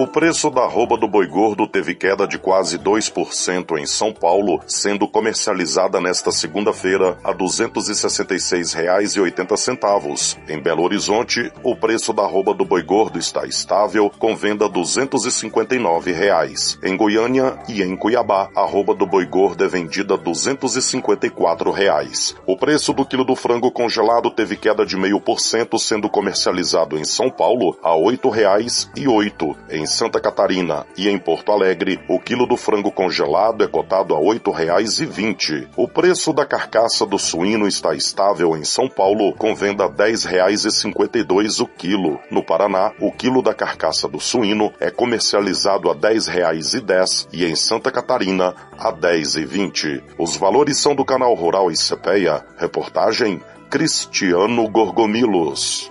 O preço da arroba do boi gordo teve queda de quase 2% em São Paulo, sendo comercializada nesta segunda-feira a R$ 266,80. Em Belo Horizonte, o preço da arroba do boi gordo está estável, com venda 259 reais. Em Goiânia e em Cuiabá, a arroba do boi gordo é vendida 254 reais. O preço do quilo do frango congelado teve queda de 0,5%, sendo comercializado em São Paulo a R$ 8,08. Em Santa Catarina e em Porto Alegre, o quilo do frango congelado é cotado a R$ 8,20. O preço da carcaça do suíno está estável em São Paulo, com venda a R$ 10,52 o quilo. No Paraná, o quilo da carcaça do suíno é comercializado a R$ 10,10 e em Santa Catarina a R$ 10,20. Os valores são do canal Rural e Cepeia. Reportagem Cristiano Gorgomilos.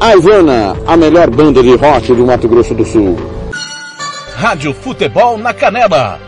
A Ivana, a melhor banda de rock do Mato Grosso do Sul. Rádio Futebol na Canela.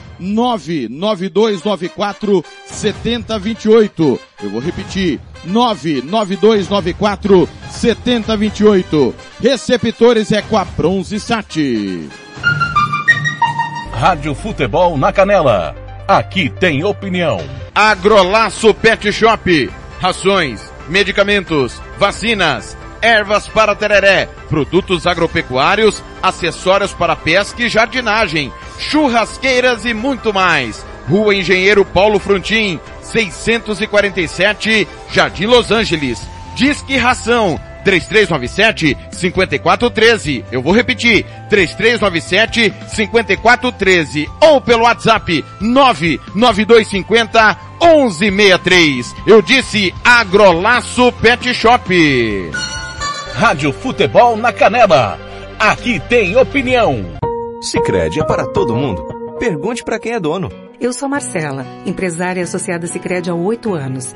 99294 7028. Eu vou repetir. 99294 7028. Receptores é com a Bronze Sat. Rádio Futebol na Canela. Aqui tem opinião. Agrolaço Pet Shop. Rações, medicamentos, vacinas, ervas para tereré, produtos agropecuários, acessórios para pesca e jardinagem churrasqueiras e muito mais. Rua Engenheiro Paulo Frontin, 647, Jardim Los Angeles. Disque Ração 3397 5413. Eu vou repetir, 3397 5413 ou pelo WhatsApp 99250 1163. Eu disse Agrolaço Pet Shop. Rádio Futebol na Canela. Aqui tem opinião. Sicredi é para todo mundo. Pergunte para quem é dono. Eu sou Marcela, empresária associada Sicredi há oito anos.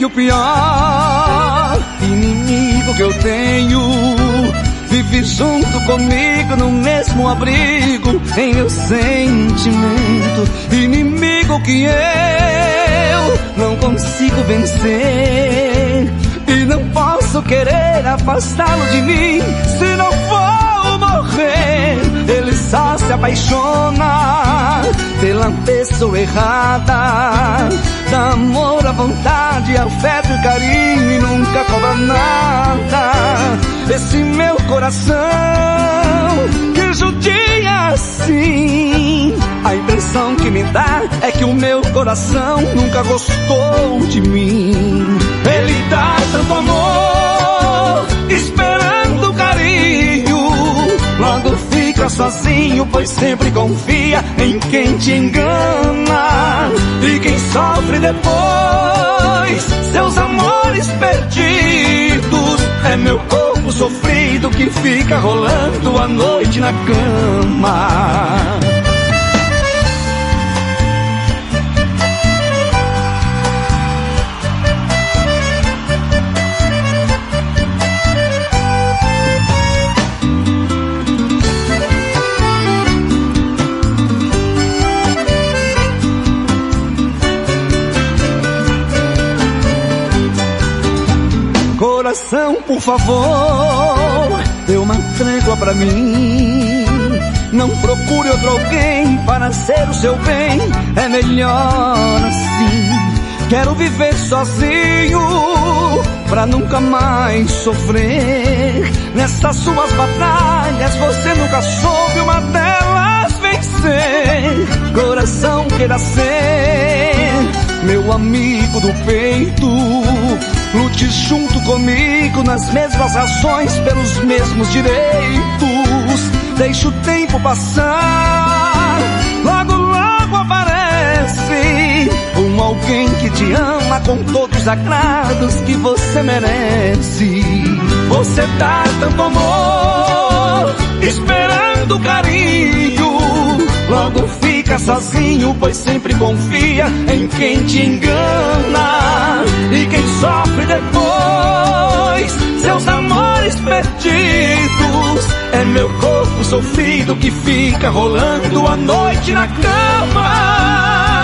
Que o pior inimigo que eu tenho vive junto comigo no mesmo abrigo em meu sentimento. Inimigo que eu não consigo vencer e não posso querer afastá-lo de mim se não for morrer. Só se apaixona pela pessoa errada. Dá amor à vontade, afeto e carinho e nunca cobra nada. Esse meu coração que judia assim. A impressão que me dá é que o meu coração nunca gostou de mim. Ele dá tanto amor, fica sozinho, pois sempre confia em quem te engana. E quem sofre depois, seus amores perdidos. É meu corpo sofrido que fica rolando a noite na cama. Por favor, dê uma trégua pra mim. Não procure outro alguém para ser o seu bem, é melhor assim. Quero viver sozinho, pra nunca mais sofrer. Nessas suas batalhas, você nunca soube uma delas vencer. Coração queira ser meu amigo do peito. Lute junto comigo nas mesmas ações, pelos mesmos direitos. Deixa o tempo passar, logo, logo aparece um alguém que te ama com todos os agrados que você merece. Você dá tanto amor, esperando carinho. Logo fica sozinho, pois sempre confia em quem te engana. E quem sofre depois, seus amores perdidos. É meu corpo sofrido que fica rolando a noite na cama.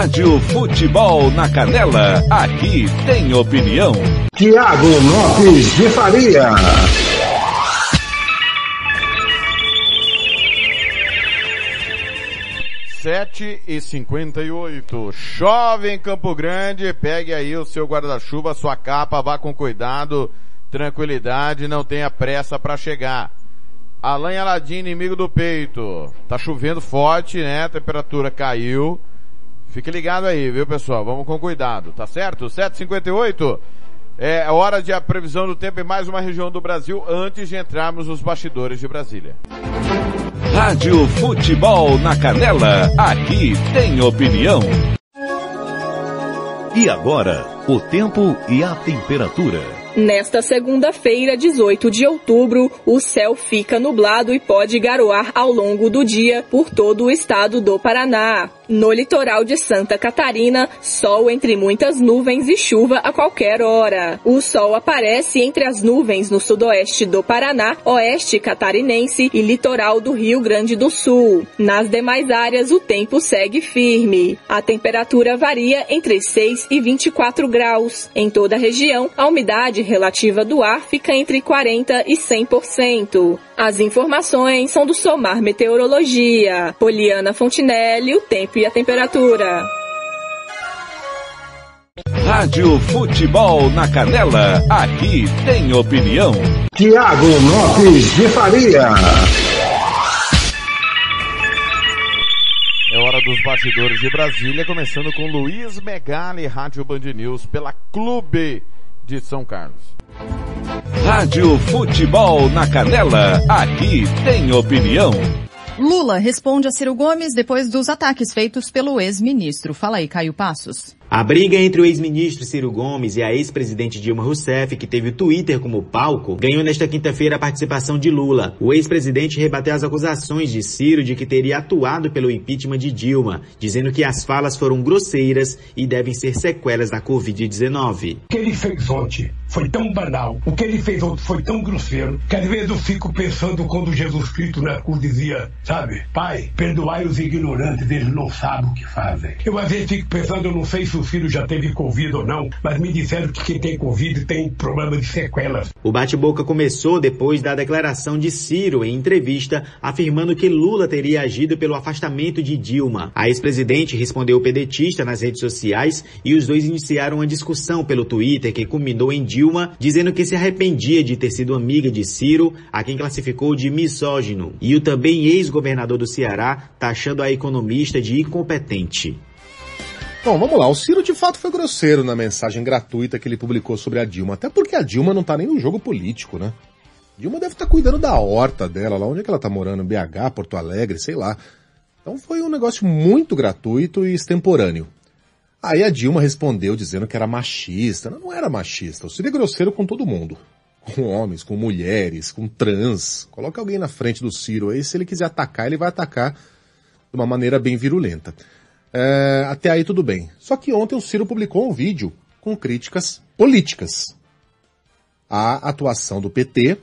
Rádio Futebol na Canela. Aqui tem opinião. Tiago Lopes de Faria. Sete e cinquenta e oito. Chove em Campo Grande, pegue aí o seu guarda-chuva, sua capa, vá com cuidado, tranquilidade, não tenha pressa para chegar. Alain Aladim, inimigo do peito. Tá chovendo forte, né? A temperatura caiu. Fique ligado aí, viu, pessoal? Vamos com cuidado, tá certo? 7h58. É hora de a previsão do tempo em mais uma região do Brasil antes de entrarmos nos bastidores de Brasília. Rádio Futebol na Canela. Aqui tem opinião. E agora, o tempo e a temperatura. Nesta segunda-feira, 18 de outubro, o céu fica nublado e pode garoar ao longo do dia por todo o estado do Paraná. No litoral de Santa Catarina, sol entre muitas nuvens e chuva a qualquer hora. O sol aparece entre as nuvens no sudoeste do Paraná, oeste catarinense e litoral do Rio Grande do Sul. Nas demais áreas, o tempo segue firme. A temperatura varia entre 6 e 24 graus. Em toda a região, a umidade relativa do ar fica entre 40 e 100%. As informações são do Somar Meteorologia. Poliana Fontinelli, o tempo e a temperatura. Rádio Futebol na Canela, aqui tem opinião. Tiago Lopes de Faria. É hora dos bastidores de Brasília, começando com Luiz Megali, Rádio Band News, pela Clube de São Carlos. Rádio Futebol na Canela, aqui tem opinião. Lula responde a Ciro Gomes depois dos ataques feitos pelo ex-ministro. Fala aí, Caio Passos. A briga entre o ex-ministro Ciro Gomes e a ex-presidente Dilma Rousseff, que teve o Twitter como palco, ganhou nesta quinta-feira a participação de Lula. O ex-presidente rebateu as acusações de Ciro de que teria atuado pelo impeachment de Dilma, dizendo que as falas foram grosseiras e devem ser sequelas da Covid-19. O que ele fez ontem foi tão banal, o que ele fez ontem foi tão grosseiro, que às vezes eu fico pensando quando Jesus Cristo na cruz dizia, sabe, Pai, perdoai os ignorantes, eles não sabem o que fazem. Eu às vezes fico pensando, eu não sei se o filho já teve Covid ou não, mas me disseram que quem tem Covid tem problema de sequelas. O bate-boca começou depois da declaração de Ciro em entrevista, afirmando que Lula teria agido pelo afastamento de Dilma. A ex-presidente respondeu o pedetista nas redes sociais e os dois iniciaram uma discussão pelo Twitter que culminou em Dilma dizendo que se arrependia de ter sido amiga de Ciro, a quem classificou de misógino, e o também ex-governador do Ceará taxando a economista de incompetente. Bom, vamos lá. O Ciro de fato foi grosseiro na mensagem gratuita que ele publicou sobre a Dilma. Até porque a Dilma não tá nem no jogo político, né? Dilma deve estar tá cuidando da horta dela, lá onde é que ela tá morando, BH, Porto Alegre, sei lá. Então foi um negócio muito gratuito e extemporâneo. Aí a Dilma respondeu dizendo que era machista. Não, não era machista. O Ciro é grosseiro com todo mundo. Com homens, com mulheres, com trans. Coloca alguém na frente do Ciro aí, se ele quiser atacar, ele vai atacar de uma maneira bem virulenta. É, até aí tudo bem. Só que ontem o Ciro publicou um vídeo com críticas políticas à atuação do PT,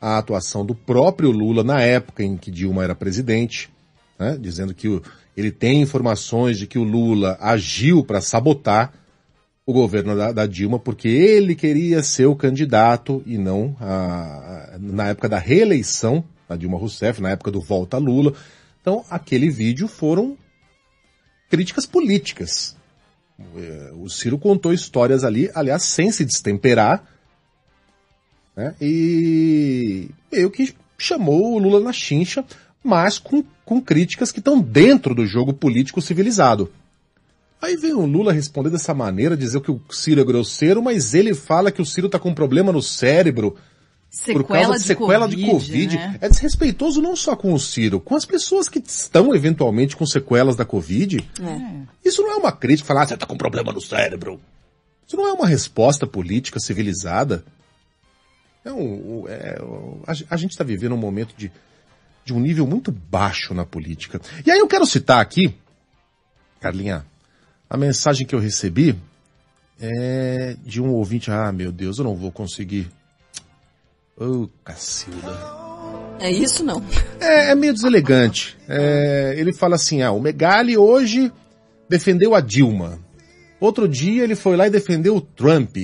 à atuação do próprio Lula na época em que Dilma era presidente, né, dizendo que o, ele tem informações de que o Lula agiu para sabotar o governo da, da, Dilma porque ele queria ser o candidato e não a, a, na época da reeleição da Dilma Rousseff, na época do volta Lula. Então, aquele vídeo foram críticas políticas. É, o Ciro contou histórias ali, aliás, sem se destemperar, né? E meio que chamou o Lula na chincha, mas com, com críticas que estão dentro do jogo político civilizado. Aí vem o Lula responder dessa maneira, dizer que o Ciro é grosseiro, mas ele fala que o Ciro está com um problema no cérebro, Sequela por causa de, de sequela COVID, de Covid. Né? É desrespeitoso não só com o Ciro, com as pessoas que estão eventualmente com sequelas da Covid. É. Isso não é uma crítica, falar, ah, você está com problema no cérebro. Isso não é uma resposta política civilizada. É um, é, a, a gente está vivendo um momento de, de um nível muito baixo na política. E aí eu quero citar aqui, Carlinha, a mensagem que eu recebi é de um ouvinte. Ah, meu Deus, eu não vou conseguir Ô, oh, Cacilda. É isso não? É, é meio deselegante. É, ele fala assim, ah, o Megali hoje defendeu a Dilma. Outro dia ele foi lá e defendeu o Trump.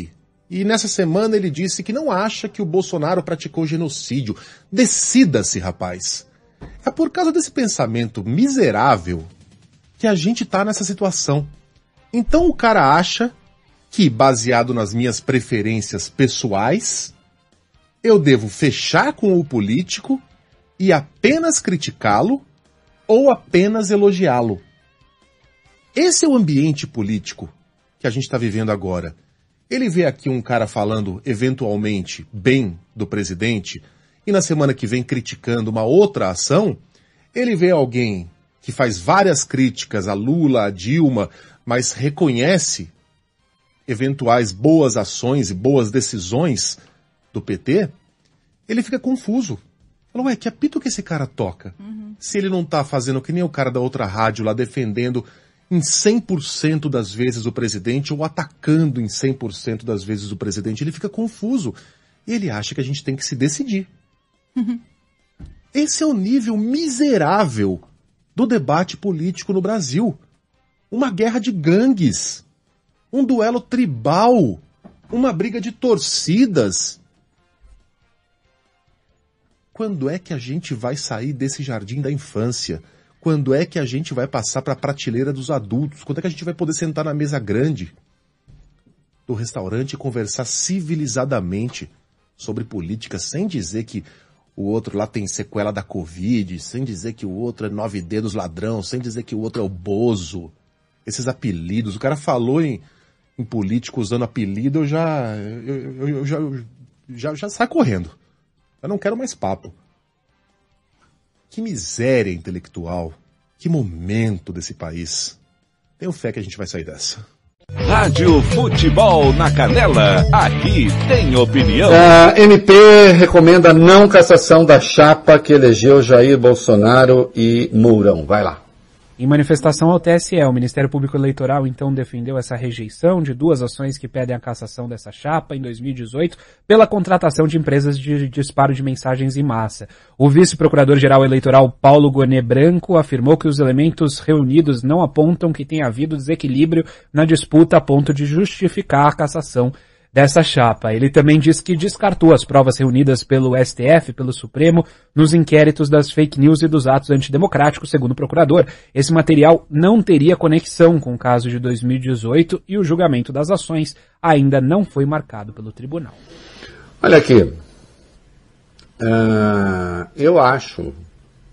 E nessa semana ele disse que não acha que o Bolsonaro praticou genocídio. Decida-se, rapaz. É por causa desse pensamento miserável que a gente tá nessa situação. Então o cara acha que, baseado nas minhas preferências pessoais, eu devo fechar com o político e apenas criticá-lo ou apenas elogiá-lo. Esse é o ambiente político que a gente está vivendo agora. Ele vê aqui um cara falando eventualmente bem do presidente e na semana que vem criticando uma outra ação, ele vê alguém que faz várias críticas a Lula, a Dilma, mas reconhece eventuais boas ações e boas decisões do PT, ele fica confuso. Fala, ué, que apito que esse cara toca? Uhum. Se ele não tá fazendo que nem o cara da outra rádio lá defendendo em 100% das vezes o presidente ou atacando em 100% das vezes o presidente, ele fica confuso. E ele acha que a gente tem que se decidir. Uhum. Esse é o nível miserável do debate político no Brasil. Uma guerra de gangues. Um duelo tribal. Uma briga de torcidas. Quando é que a gente vai sair desse jardim da infância? Quando é que a gente vai passar para a prateleira dos adultos? Quando é que a gente vai poder sentar na mesa grande do restaurante e conversar civilizadamente sobre política, sem dizer que o outro lá tem sequela da Covid, sem dizer que o outro é nove dedos ladrão, sem dizer que o outro é o Bozo. Esses apelidos. O cara falou em, em político usando apelido, eu já, eu, eu, eu já, já, já saio correndo. Eu não quero mais papo. Que miséria intelectual. Que momento desse país. Tenho fé que a gente vai sair dessa. Rádio Futebol na Canela. Aqui tem opinião. A MP recomenda não cassação da chapa que elegeu Jair Bolsonaro e Mourão. Vai lá. Em manifestação ao TSE, o Ministério Público Eleitoral então defendeu essa rejeição de duas ações que pedem a cassação dessa chapa em 2018 pela contratação de empresas de disparo de mensagens em massa. O vice-procurador-geral eleitoral Paulo Gonet Branco afirmou que os elementos reunidos não apontam que tenha havido desequilíbrio na disputa a ponto de justificar a cassação dessa chapa. Ele também diz que descartou as provas reunidas pelo STF, pelo Supremo, nos inquéritos das fake news e dos atos antidemocráticos, segundo o procurador. Esse material não teria conexão com o caso de 2018 e o julgamento das ações ainda não foi marcado pelo tribunal. Olha aqui. Uh, eu acho,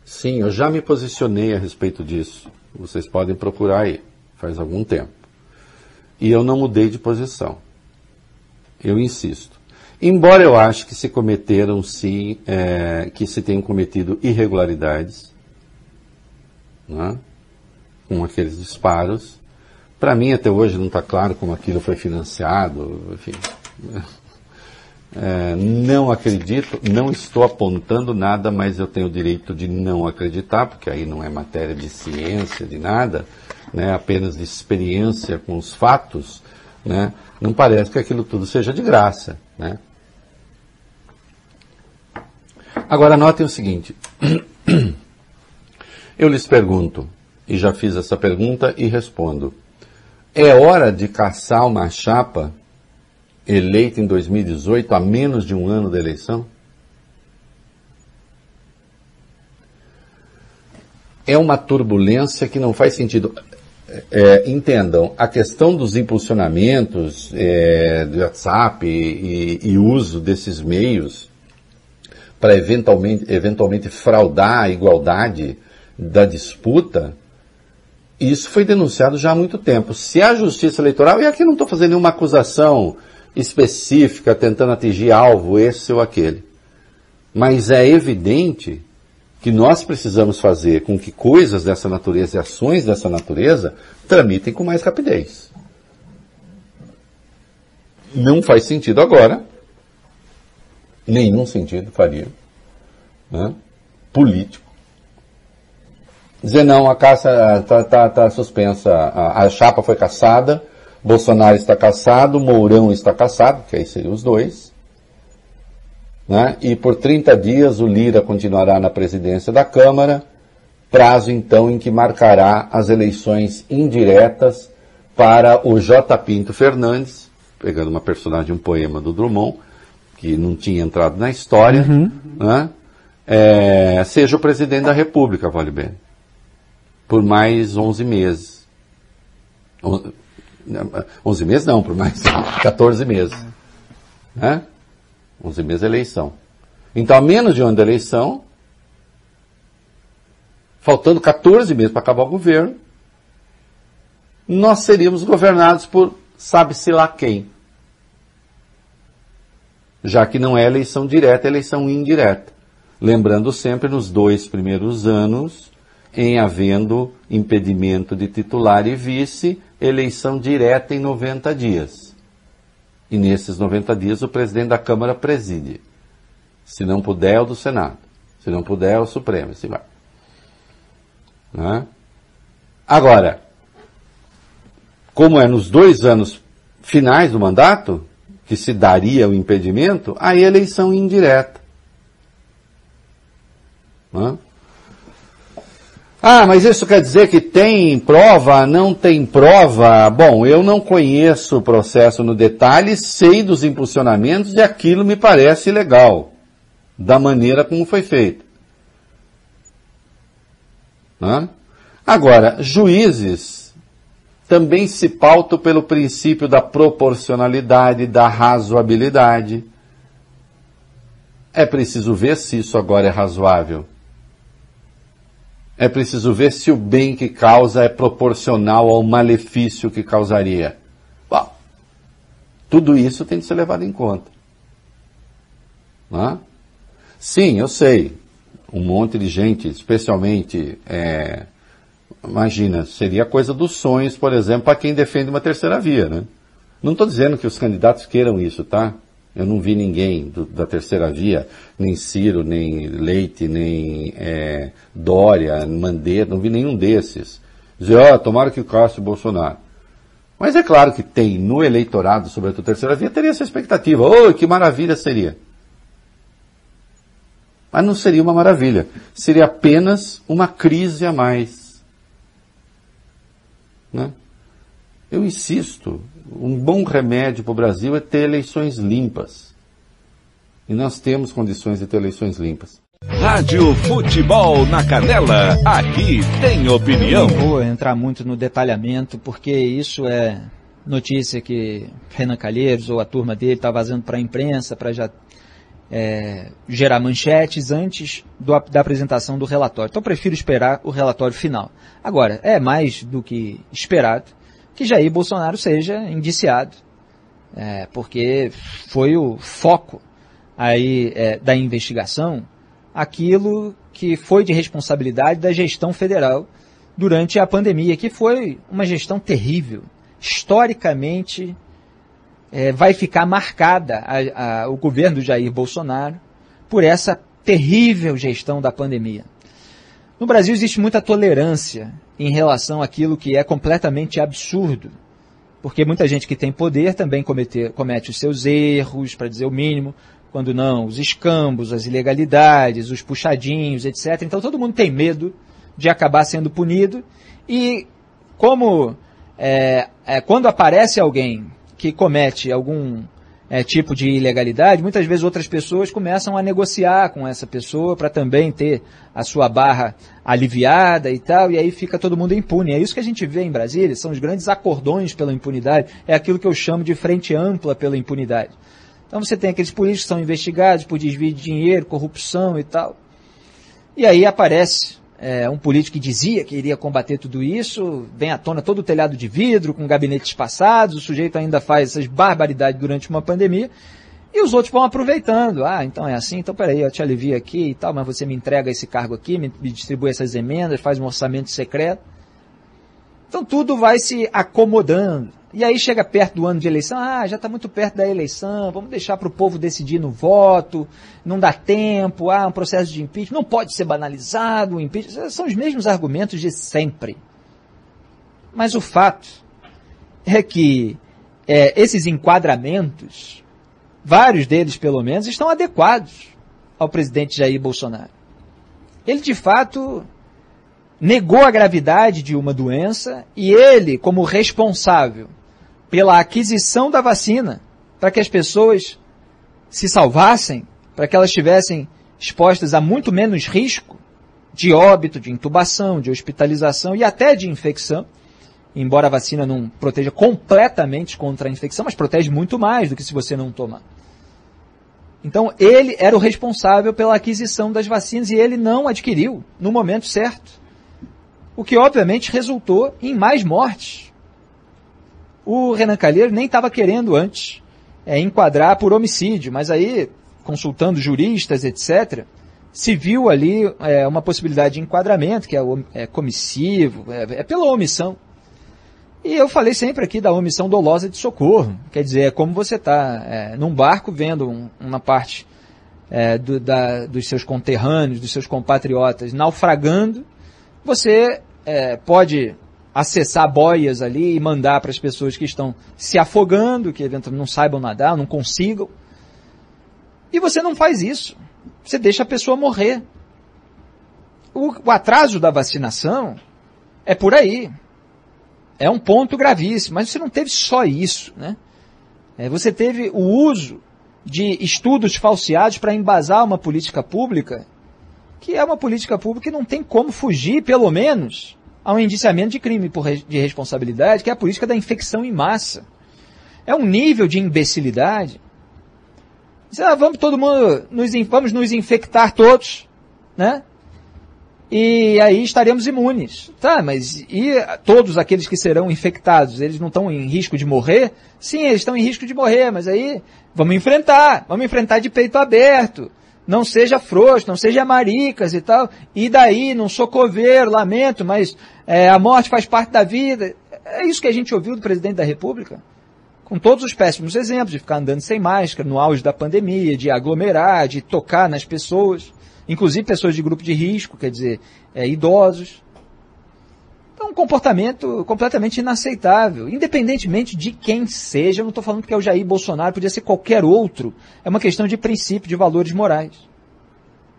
sim, eu já me posicionei a respeito disso. Vocês podem procurar aí, faz algum tempo. E eu não mudei de posição. Eu insisto. Embora eu ache que se cometeram, sim, é, que se tenham cometido irregularidades né, com aqueles disparos, para mim até hoje não está claro como aquilo foi financiado, enfim. *laughs* É, não acredito, não estou apontando nada, mas eu tenho o direito de não acreditar, porque aí não é matéria de ciência, de nada, né, apenas de experiência com os fatos, né, não parece que aquilo tudo seja de graça. Né? Agora notem o seguinte, eu lhes pergunto, e já fiz essa pergunta e respondo, é hora de caçar uma chapa eleita em 2018, a menos de um ano da eleição? É uma turbulência que não faz sentido é, entendam, a questão dos impulsionamentos é, do WhatsApp e, e, uso desses meios para eventualmente, eventualmente fraudar a igualdade da disputa, isso foi denunciado já há muito tempo. Se a justiça eleitoral, e aqui não estou fazendo nenhuma acusação específica tentando atingir alvo esse ou aquele, mas é evidente que nós precisamos fazer com que coisas dessa natureza e ações dessa natureza tramitem com mais rapidez. Não faz sentido agora, nenhum sentido faria, né? político, dizer não, a caça está tá, tá suspensa, a, a, chapa foi caçada, Bolsonaro está caçado, Mourão está caçado, que aí seriam os dois, né? e por 30 dias o Lira continuará na presidência da Câmara, prazo então em que marcará as eleições indiretas para o J. Pinto Fernandes, pegando uma personagem, um poema do Drummond, que não tinha entrado na história, uhum. né? é, seja o presidente da República, vale bem, por mais 11 meses. 11 meses não, por mais 14 meses. Né? 11 meses de eleição. Então, a menos de um ano da eleição, faltando 14 meses para acabar o governo, nós seríamos governados por sabe-se lá quem. Já que não é eleição direta, é eleição indireta. Lembrando sempre nos dois primeiros anos, em havendo impedimento de titular e vice, eleição direta em 90 dias. E nesses 90 dias o presidente da Câmara preside. Se não puder, é o do Senado. Se não puder, é o Supremo. Assim vai. Né? Agora, como é nos dois anos finais do mandato, que se daria o impedimento, aí eleição indireta. Né? Ah, mas isso quer dizer que tem prova, não tem prova? Bom, eu não conheço o processo no detalhe, sei dos impulsionamentos e aquilo me parece legal, da maneira como foi feito. Né? Agora, juízes também se pautam pelo princípio da proporcionalidade, da razoabilidade. É preciso ver se isso agora é razoável. É preciso ver se o bem que causa é proporcional ao malefício que causaria. Bom, tudo isso tem de ser levado em conta. Não é? Sim, eu sei. Um monte de gente, especialmente, é, imagina, seria coisa dos sonhos, por exemplo, para quem defende uma terceira via, né? Não estou dizendo que os candidatos queiram isso, tá? Eu não vi ninguém do, da terceira via, nem Ciro, nem Leite, nem é, Dória, Mandeira, não vi nenhum desses. Dizer, ó, oh, tomara que o Cássio Bolsonaro. Mas é claro que tem no eleitorado, sobretudo terceira via, teria essa expectativa. Oh, que maravilha seria. Mas não seria uma maravilha. Seria apenas uma crise a mais. Né? Eu insisto, um bom remédio para o Brasil é ter eleições limpas. E nós temos condições de ter eleições limpas. Rádio Futebol na Canela, aqui tem opinião. Não vou entrar muito no detalhamento, porque isso é notícia que Renan Calheiros ou a turma dele está vazando para a imprensa, para já é, gerar manchetes antes do, da apresentação do relatório. Então prefiro esperar o relatório final. Agora, é mais do que esperado que Jair Bolsonaro seja indiciado, é, porque foi o foco aí é, da investigação aquilo que foi de responsabilidade da gestão federal durante a pandemia, que foi uma gestão terrível. Historicamente, é, vai ficar marcada a, a, o governo do Jair Bolsonaro por essa terrível gestão da pandemia. No Brasil existe muita tolerância em relação àquilo que é completamente absurdo, porque muita gente que tem poder também comete, comete os seus erros, para dizer o mínimo, quando não, os escambos, as ilegalidades, os puxadinhos, etc. Então todo mundo tem medo de acabar sendo punido e como é, é, quando aparece alguém que comete algum é, tipo de ilegalidade, muitas vezes outras pessoas começam a negociar com essa pessoa para também ter a sua barra aliviada e tal, e aí fica todo mundo impune. É isso que a gente vê em Brasília, são os grandes acordões pela impunidade, é aquilo que eu chamo de frente ampla pela impunidade. Então você tem aqueles políticos que são investigados por desvio de dinheiro, corrupção e tal. E aí aparece é, um político que dizia que iria combater tudo isso, vem à tona todo o telhado de vidro, com gabinetes passados, o sujeito ainda faz essas barbaridades durante uma pandemia, e os outros vão aproveitando. Ah, então é assim, então peraí, eu te alivio aqui e tal, mas você me entrega esse cargo aqui, me, me distribui essas emendas, faz um orçamento secreto. Então tudo vai se acomodando. E aí chega perto do ano de eleição, ah, já está muito perto da eleição, vamos deixar para o povo decidir no voto, não dá tempo, ah, um processo de impeachment, não pode ser banalizado, o impeachment, são os mesmos argumentos de sempre. Mas o fato é que é, esses enquadramentos, vários deles pelo menos, estão adequados ao presidente Jair Bolsonaro. Ele de fato negou a gravidade de uma doença e ele, como responsável pela aquisição da vacina para que as pessoas se salvassem, para que elas estivessem expostas a muito menos risco de óbito, de intubação, de hospitalização e até de infecção. Embora a vacina não proteja completamente contra a infecção, mas protege muito mais do que se você não tomar. Então, ele era o responsável pela aquisição das vacinas e ele não adquiriu no momento certo. O que obviamente resultou em mais mortes. O Renan Calheiro nem estava querendo antes é, enquadrar por homicídio, mas aí, consultando juristas, etc., se viu ali é, uma possibilidade de enquadramento, que é, é comissivo, é, é, pela omissão. E eu falei sempre aqui da omissão dolosa de socorro. Quer dizer, é como você está é, num barco vendo um, uma parte é, do, da, dos seus conterrâneos, dos seus compatriotas naufragando, você é, pode acessar boias ali e mandar para as pessoas que estão se afogando, que eventualmente não saibam nadar, não consigam. E você não faz isso. Você deixa a pessoa morrer. O, o atraso da vacinação é por aí. É um ponto gravíssimo. Mas você não teve só isso, né? É, você teve o uso de estudos falseados para embasar uma política pública, que é uma política pública que não tem como fugir, pelo menos, a um indiciamento de crime por, de responsabilidade, que é a política da infecção em massa. É um nível de imbecilidade ah, vamos todo mundo, nos, vamos nos infectar todos, né? E aí estaremos imunes. Tá, mas e todos aqueles que serão infectados, eles não estão em risco de morrer? Sim, eles estão em risco de morrer, mas aí vamos enfrentar, vamos enfrentar de peito aberto. Não seja frouxo, não seja maricas e tal. E daí, não sou coveiro, lamento, mas é, a morte faz parte da vida. É isso que a gente ouviu do presidente da República com todos os péssimos exemplos de ficar andando sem máscara no auge da pandemia, de aglomerar, de tocar nas pessoas, inclusive pessoas de grupo de risco, quer dizer, é, idosos. Então, um comportamento completamente inaceitável, independentemente de quem seja. Eu não estou falando que é o Jair Bolsonaro, podia ser qualquer outro. É uma questão de princípio, de valores morais.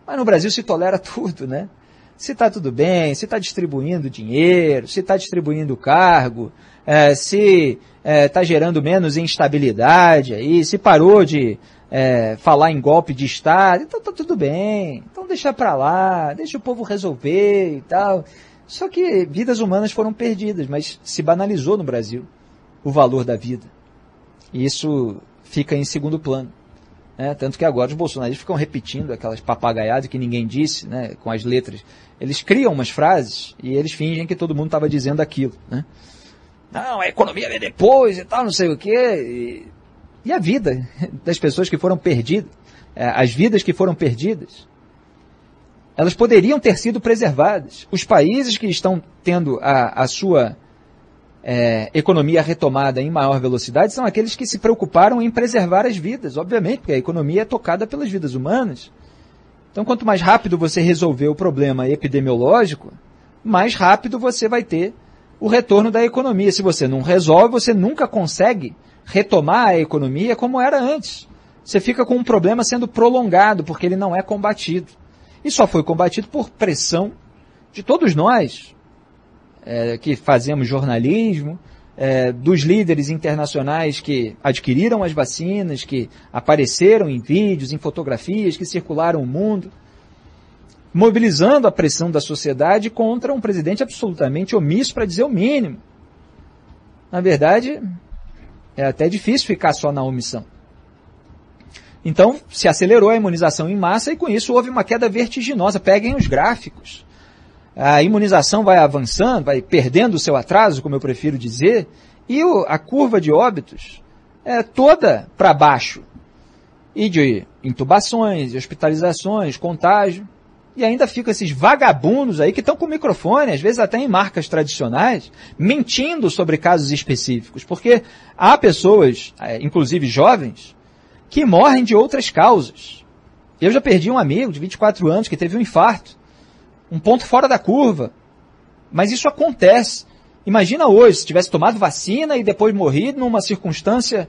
Mas no Brasil se tolera *laughs* tudo, né? Se está tudo bem, se está distribuindo dinheiro, se está distribuindo cargo, é, se está é, tá gerando menos instabilidade aí, se parou de é, falar em golpe de Estado, então tá tudo bem. Então deixa para lá, deixa o povo resolver e tal. Só que vidas humanas foram perdidas, mas se banalizou no Brasil o valor da vida. E isso fica em segundo plano. Né? Tanto que agora os bolsonaristas ficam repetindo aquelas papagaiadas que ninguém disse, né? com as letras. Eles criam umas frases e eles fingem que todo mundo estava dizendo aquilo. Né? não, a economia vem depois e tal, não sei o quê. E, e a vida *laughs* das pessoas que foram perdidas, é, as vidas que foram perdidas, elas poderiam ter sido preservadas. Os países que estão tendo a, a sua é, economia retomada em maior velocidade são aqueles que se preocuparam em preservar as vidas, obviamente, porque a economia é tocada pelas vidas humanas. Então, quanto mais rápido você resolver o problema epidemiológico, mais rápido você vai ter o retorno da economia. Se você não resolve, você nunca consegue retomar a economia como era antes. Você fica com um problema sendo prolongado, porque ele não é combatido. E só foi combatido por pressão de todos nós, é, que fazemos jornalismo, é, dos líderes internacionais que adquiriram as vacinas, que apareceram em vídeos, em fotografias, que circularam o mundo mobilizando a pressão da sociedade contra um presidente absolutamente omisso, para dizer o mínimo. Na verdade, é até difícil ficar só na omissão. Então, se acelerou a imunização em massa e com isso houve uma queda vertiginosa. Peguem os gráficos. A imunização vai avançando, vai perdendo o seu atraso, como eu prefiro dizer, e o, a curva de óbitos é toda para baixo. E de intubações, hospitalizações, contágio. E ainda ficam esses vagabundos aí que estão com microfone, às vezes até em marcas tradicionais, mentindo sobre casos específicos. Porque há pessoas, é, inclusive jovens, que morrem de outras causas. Eu já perdi um amigo de 24 anos que teve um infarto. Um ponto fora da curva. Mas isso acontece. Imagina hoje, se tivesse tomado vacina e depois morrido numa circunstância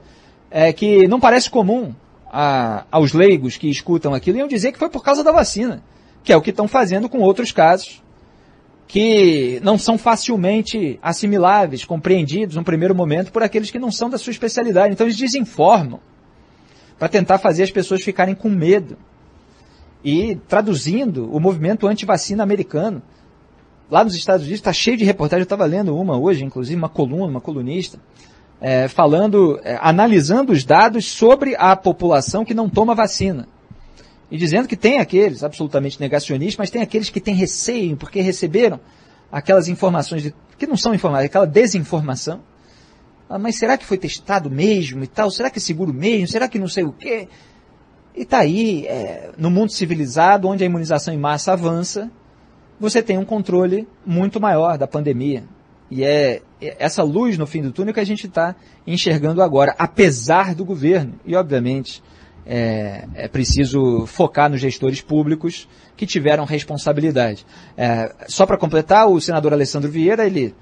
é, que não parece comum a, aos leigos que escutam aquilo, iam dizer que foi por causa da vacina que é o que estão fazendo com outros casos que não são facilmente assimiláveis, compreendidos no primeiro momento por aqueles que não são da sua especialidade. Então eles desinformam para tentar fazer as pessoas ficarem com medo. E traduzindo o movimento anti-vacina americano, lá nos Estados Unidos está cheio de reportagens, eu estava lendo uma hoje, inclusive uma coluna, uma colunista, é, falando, é, analisando os dados sobre a população que não toma vacina e dizendo que tem aqueles absolutamente negacionistas, mas tem aqueles que têm receio, porque receberam aquelas informações de, que não são informações, aquela desinformação. Ah, mas será que foi testado mesmo e tal? Será que é seguro mesmo? Será que não sei o quê? E está aí, é, no mundo civilizado, onde a imunização em massa avança, você tem um controle muito maior da pandemia. E é essa luz no fim do túnel que a gente está enxergando agora, apesar do governo. E, obviamente, é, é, preciso focar nos gestores públicos que tiveram responsabilidade. É, só para completar, o senador Alessandro Vieira, ele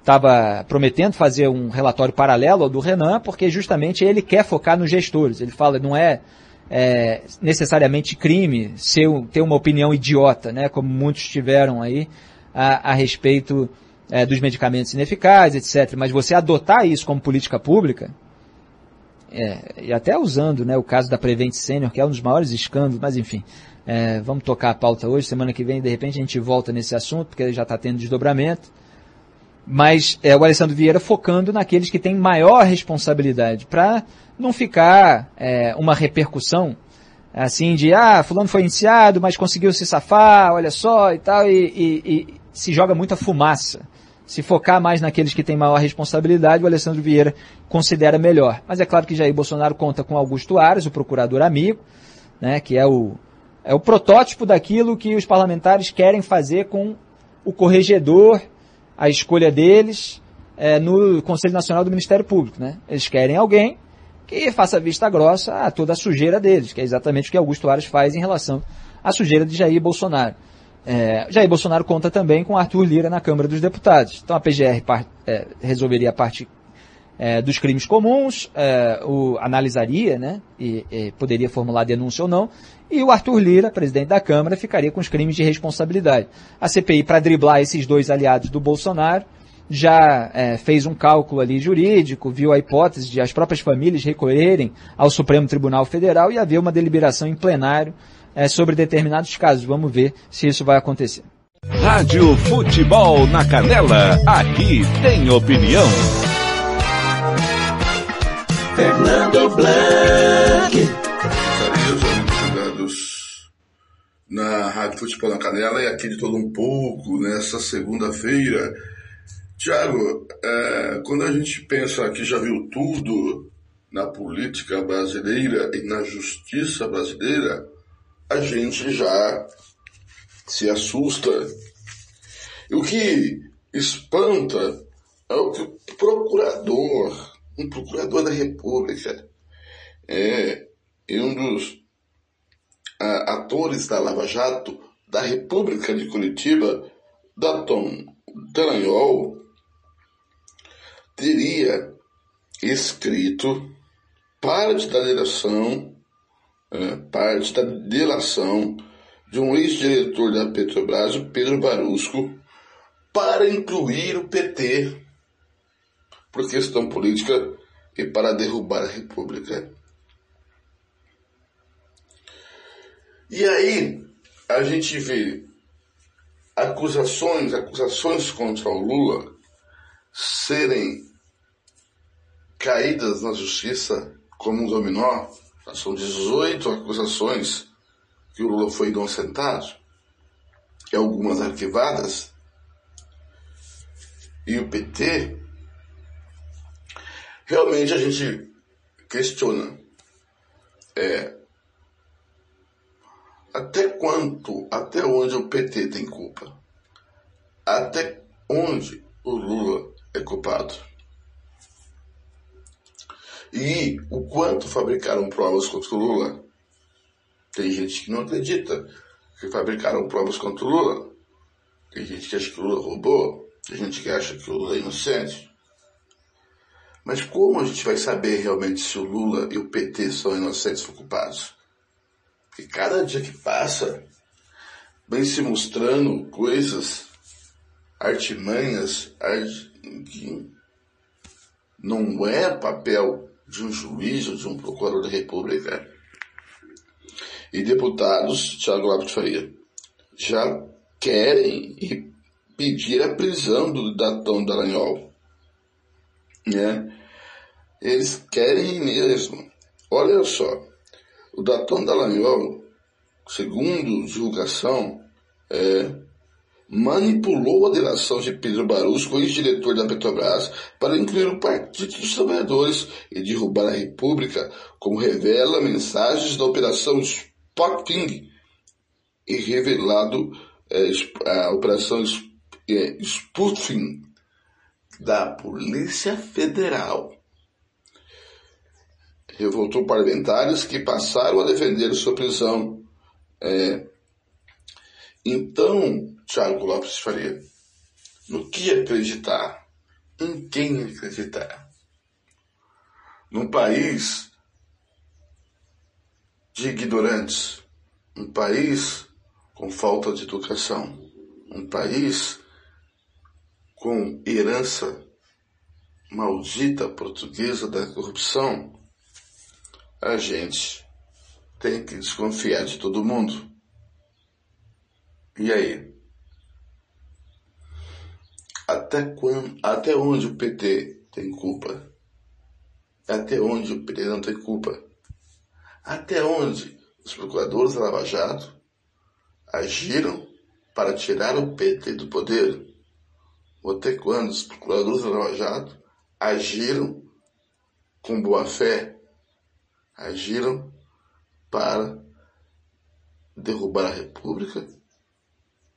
estava prometendo fazer um relatório paralelo ao do Renan, porque justamente ele quer focar nos gestores. Ele fala, não é, é necessariamente crime ser, ter uma opinião idiota, né, como muitos tiveram aí a, a respeito é, dos medicamentos ineficazes, etc. Mas você adotar isso como política pública, é, e até usando né, o caso da Prevent Senior, que é um dos maiores escândalos, mas enfim, é, vamos tocar a pauta hoje, semana que vem, de repente, a gente volta nesse assunto, porque já está tendo desdobramento mas é, o Alessandro Vieira focando naqueles que têm maior responsabilidade, para não ficar é, uma repercussão assim de, ah, fulano foi iniciado, mas conseguiu se safar, olha só e tal, e, e, e se joga muita fumaça. Se focar mais naqueles que têm maior responsabilidade, o Alessandro Vieira considera melhor. Mas é claro que Jair Bolsonaro conta com Augusto Aras, o procurador amigo, né, que é o, é o protótipo daquilo que os parlamentares querem fazer com o corregedor a escolha deles é, no Conselho Nacional do Ministério Público. Né? Eles querem alguém que faça vista grossa a toda a sujeira deles, que é exatamente o que Augusto Aras faz em relação à sujeira de Jair Bolsonaro. É, Jair Bolsonaro conta também com Arthur Lira na Câmara dos Deputados. Então a PGR é, resolveria a parte é, dos crimes comuns, é, o, analisaria, né, e, e, poderia formular denúncia ou não, e o Arthur Lira, presidente da Câmara, ficaria com os crimes de responsabilidade. A CPI, para driblar esses dois aliados do Bolsonaro, já é, fez um cálculo ali jurídico, viu a hipótese de as próprias famílias recorrerem ao Supremo Tribunal Federal e haver uma deliberação em plenário é, sobre determinados casos. Vamos ver se isso vai acontecer. Rádio Futebol na Canela, aqui tem opinião. Fernando Blanc na Rádio Futebol na Canela e aqui de todo um pouco nessa segunda-feira. Tiago, é, quando a gente pensa que já viu tudo na política brasileira e na justiça brasileira, a gente já se assusta. O que espanta é o que o procurador, um procurador da República, é, e um dos uh, atores da Lava Jato da República de Curitiba, Datom Dallagnol, teria escrito parte da delação, uh, parte da delação de um ex-diretor da Petrobras, Pedro Barusco, para incluir o PT por questão política e para derrubar a República. E aí a gente vê acusações, acusações contra o Lula serem caídas na justiça como um dominó. São 18 acusações que o Lula foi inocentado, e algumas arquivadas. E o PT, realmente a gente questiona. É, até quanto, até onde o PT tem culpa? Até onde o Lula é culpado? E o quanto fabricaram provas contra o Lula? Tem gente que não acredita que fabricaram provas contra o Lula. Tem gente que acha que o Lula roubou. Tem gente que acha que o Lula é inocente. Mas como a gente vai saber realmente se o Lula e o PT são inocentes ou culpados? E cada dia que passa, vem se mostrando coisas, artimanhas, que não é papel de um juiz ou de um procurador da República. E deputados, Tiago Lopes Faria, já querem pedir a prisão do Datão Dallagnol. Né? Eles querem mesmo. Olha só, o Datão Dallagnol, segundo divulgação, é, manipulou a delação de Pedro Barusco, ex-diretor da Petrobras, para incluir o Partido dos Trabalhadores e derrubar a República, como revela mensagens da Operação Spotting e revelado é, a Operação é, Spoofing da Polícia Federal. Revoltou parlamentares que passaram a defender sua prisão. É, então, Tiago Lopes Faria, no que acreditar? Em quem acreditar? Num país de ignorantes, um país com falta de educação, um país com herança maldita portuguesa da corrupção, a gente tem que desconfiar de todo mundo. E aí? Até quando, até onde o PT tem culpa? Até onde o PT não tem culpa? Até onde os procuradores da Lava Jato agiram para tirar o PT do poder? Quando os procuradores Jato agiram com boa fé? Agiram para derrubar a República?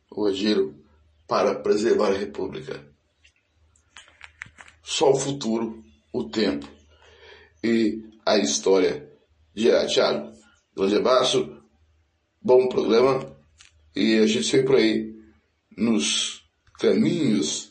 Ou agiram para preservar a República? Só o futuro, o tempo e a história dirá. Tiago, grande abraço, bom programa e a gente vem por aí nos caminhos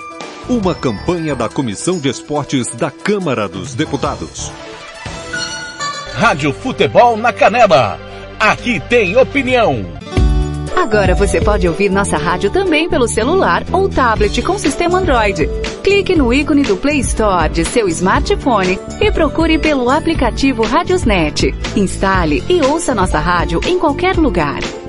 Uma campanha da Comissão de Esportes da Câmara dos Deputados. Rádio Futebol na Canela. Aqui tem opinião. Agora você pode ouvir nossa rádio também pelo celular ou tablet com sistema Android. Clique no ícone do Play Store de seu smartphone e procure pelo aplicativo Radiosnet. Instale e ouça nossa rádio em qualquer lugar.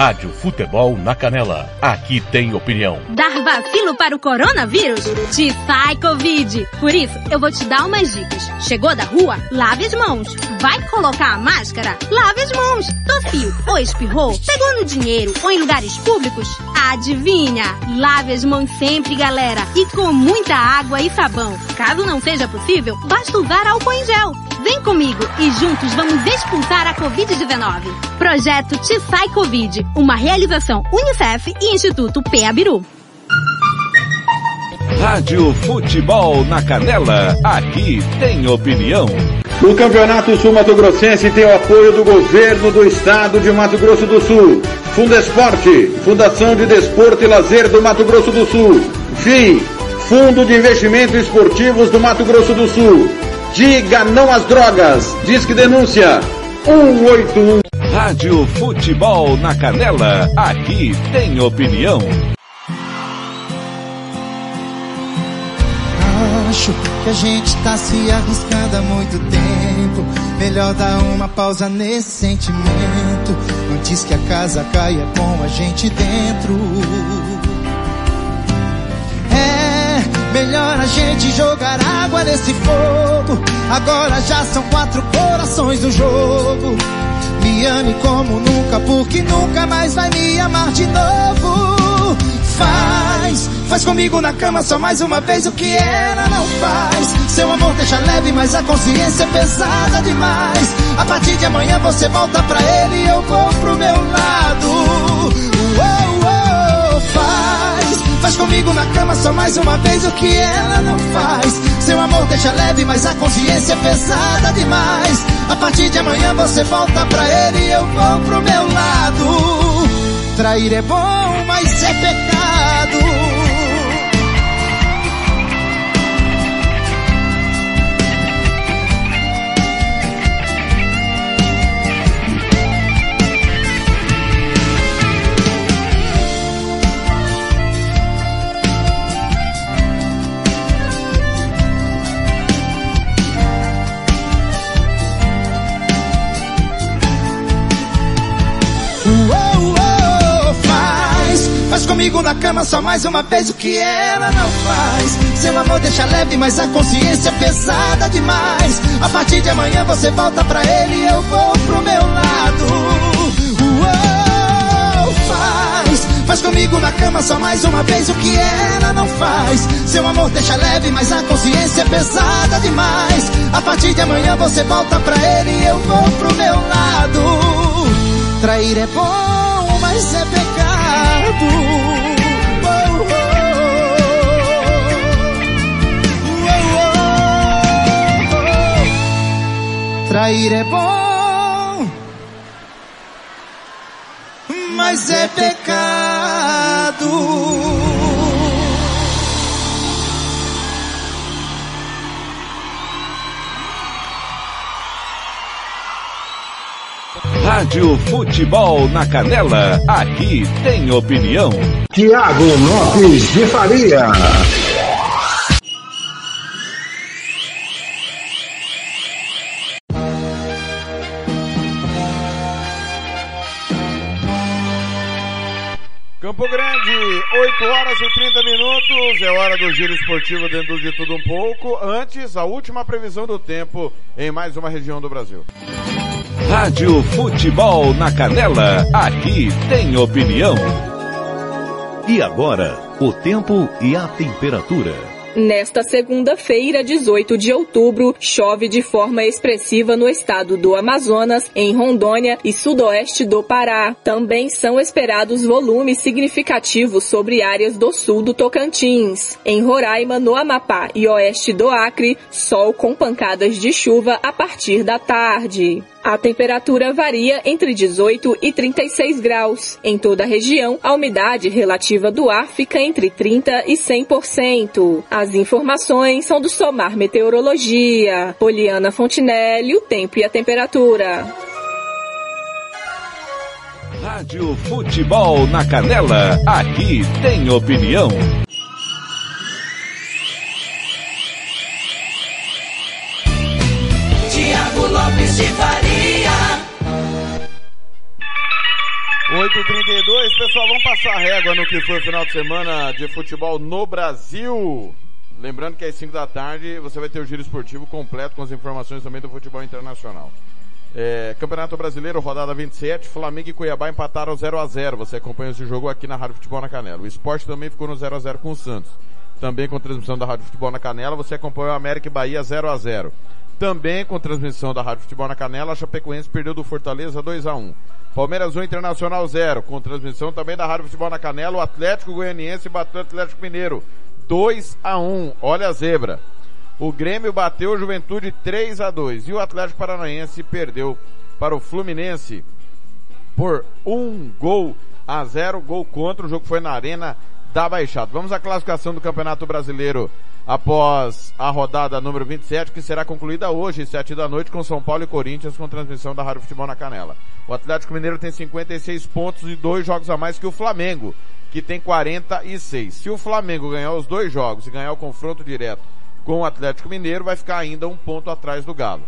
Rádio Futebol na Canela. Aqui tem opinião. Dar vacilo para o coronavírus? Te sai Covid. Por isso, eu vou te dar umas dicas. Chegou da rua? Lave as mãos. Vai colocar a máscara? Lave as mãos. Tossiu ou espirrou? Pegou no dinheiro ou em lugares públicos? Adivinha? Lave as mãos sempre, galera. E com muita água e sabão. Caso não seja possível, basta usar álcool em gel. Vem comigo e juntos vamos expulsar a Covid-19. Projeto Te Sai Covid, uma realização Unicef e Instituto PEABIRU. Rádio Futebol na Canela. Aqui tem opinião. O Campeonato Sul Mato Grossense tem o apoio do governo do estado de Mato Grosso do Sul. Fundesporte, Fundação de Desporto e Lazer do Mato Grosso do Sul. FII, Fundo de Investimentos Esportivos do Mato Grosso do Sul. Diga não às drogas. Disque denúncia 181. Rádio Futebol na Canela. Aqui tem opinião. Acho que a gente tá se arriscando há muito tempo. Melhor dar uma pausa nesse sentimento. Antes que a casa caia com a gente dentro. Melhor a gente jogar água nesse fogo. Agora já são quatro corações do jogo. Me ame como nunca, porque nunca mais vai me amar de novo. Faz, Faz comigo na cama só mais uma vez o que ela não faz. Seu amor deixa leve, mas a consciência é pesada demais. A partir de amanhã você volta pra ele e eu vou pro meu lado. Faz comigo na cama só mais uma vez o que ela não faz. Seu amor deixa leve, mas a consciência é pesada demais. A partir de amanhã você volta pra ele e eu vou pro meu lado. Trair é bom, mas é pecado. Faz comigo na cama só mais uma vez o que ela não faz. Seu amor deixa leve, mas a consciência é pesada demais. A partir de amanhã você volta pra ele e eu vou pro meu lado. Uou, faz. Faz comigo na cama só mais uma vez o que ela não faz. Seu amor deixa leve, mas a consciência é pesada demais. A partir de amanhã você volta pra ele e eu vou pro meu lado. Trair é bom, mas é pecado. Oh. Trair é bom, mas é pecado. Rádio Futebol na Canela, aqui tem opinião. Tiago Lopes de Faria. Campo Grande, 8 horas e 30 minutos, é hora do giro esportivo dentro de tudo um pouco. Antes, a última previsão do tempo em mais uma região do Brasil. Rádio Futebol na Canela, aqui tem opinião. E agora, o tempo e a temperatura. Nesta segunda-feira, 18 de outubro, chove de forma expressiva no estado do Amazonas, em Rondônia e sudoeste do Pará. Também são esperados volumes significativos sobre áreas do sul do Tocantins. Em Roraima, no Amapá e oeste do Acre, sol com pancadas de chuva a partir da tarde. A temperatura varia entre 18 e 36 graus. Em toda a região, a umidade relativa do ar fica entre 30 e 100%. As informações são do Somar Meteorologia. Poliana Fontinelli, o tempo e a temperatura. Rádio Futebol na Canela, aqui tem opinião. De Faria. 8h32, pessoal, vamos passar régua no que foi o final de semana de futebol no Brasil. Lembrando que às 5 da tarde você vai ter o giro esportivo completo com as informações também do futebol internacional. É, Campeonato Brasileiro, rodada 27, Flamengo e Cuiabá empataram 0 a 0 Você acompanha esse jogo aqui na Rádio Futebol na Canela. O esporte também ficou no 0 a 0 com o Santos. Também com transmissão da Rádio Futebol na Canela, você acompanhou o América e Bahia 0 a 0 Também com transmissão da Rádio Futebol na Canela, a Chapecoense perdeu do Fortaleza 2 a 1 Palmeiras 1, Internacional 0, com transmissão também da Rádio Futebol na Canela, o Atlético Goianiense bateu o Atlético Mineiro 2 a 1 Olha a zebra. O Grêmio bateu o Juventude 3 a 2 e o Atlético Paranaense perdeu para o Fluminense por um gol a zero, gol contra. O jogo foi na Arena da Baixada. Vamos à classificação do Campeonato Brasileiro após a rodada número 27, que será concluída hoje, 7 da noite, com São Paulo e Corinthians, com transmissão da Rádio Futebol na Canela. O Atlético Mineiro tem 56 pontos e dois jogos a mais que o Flamengo, que tem 46. Se o Flamengo ganhar os dois jogos e ganhar o confronto direto com o Atlético Mineiro, vai ficar ainda um ponto atrás do Galo.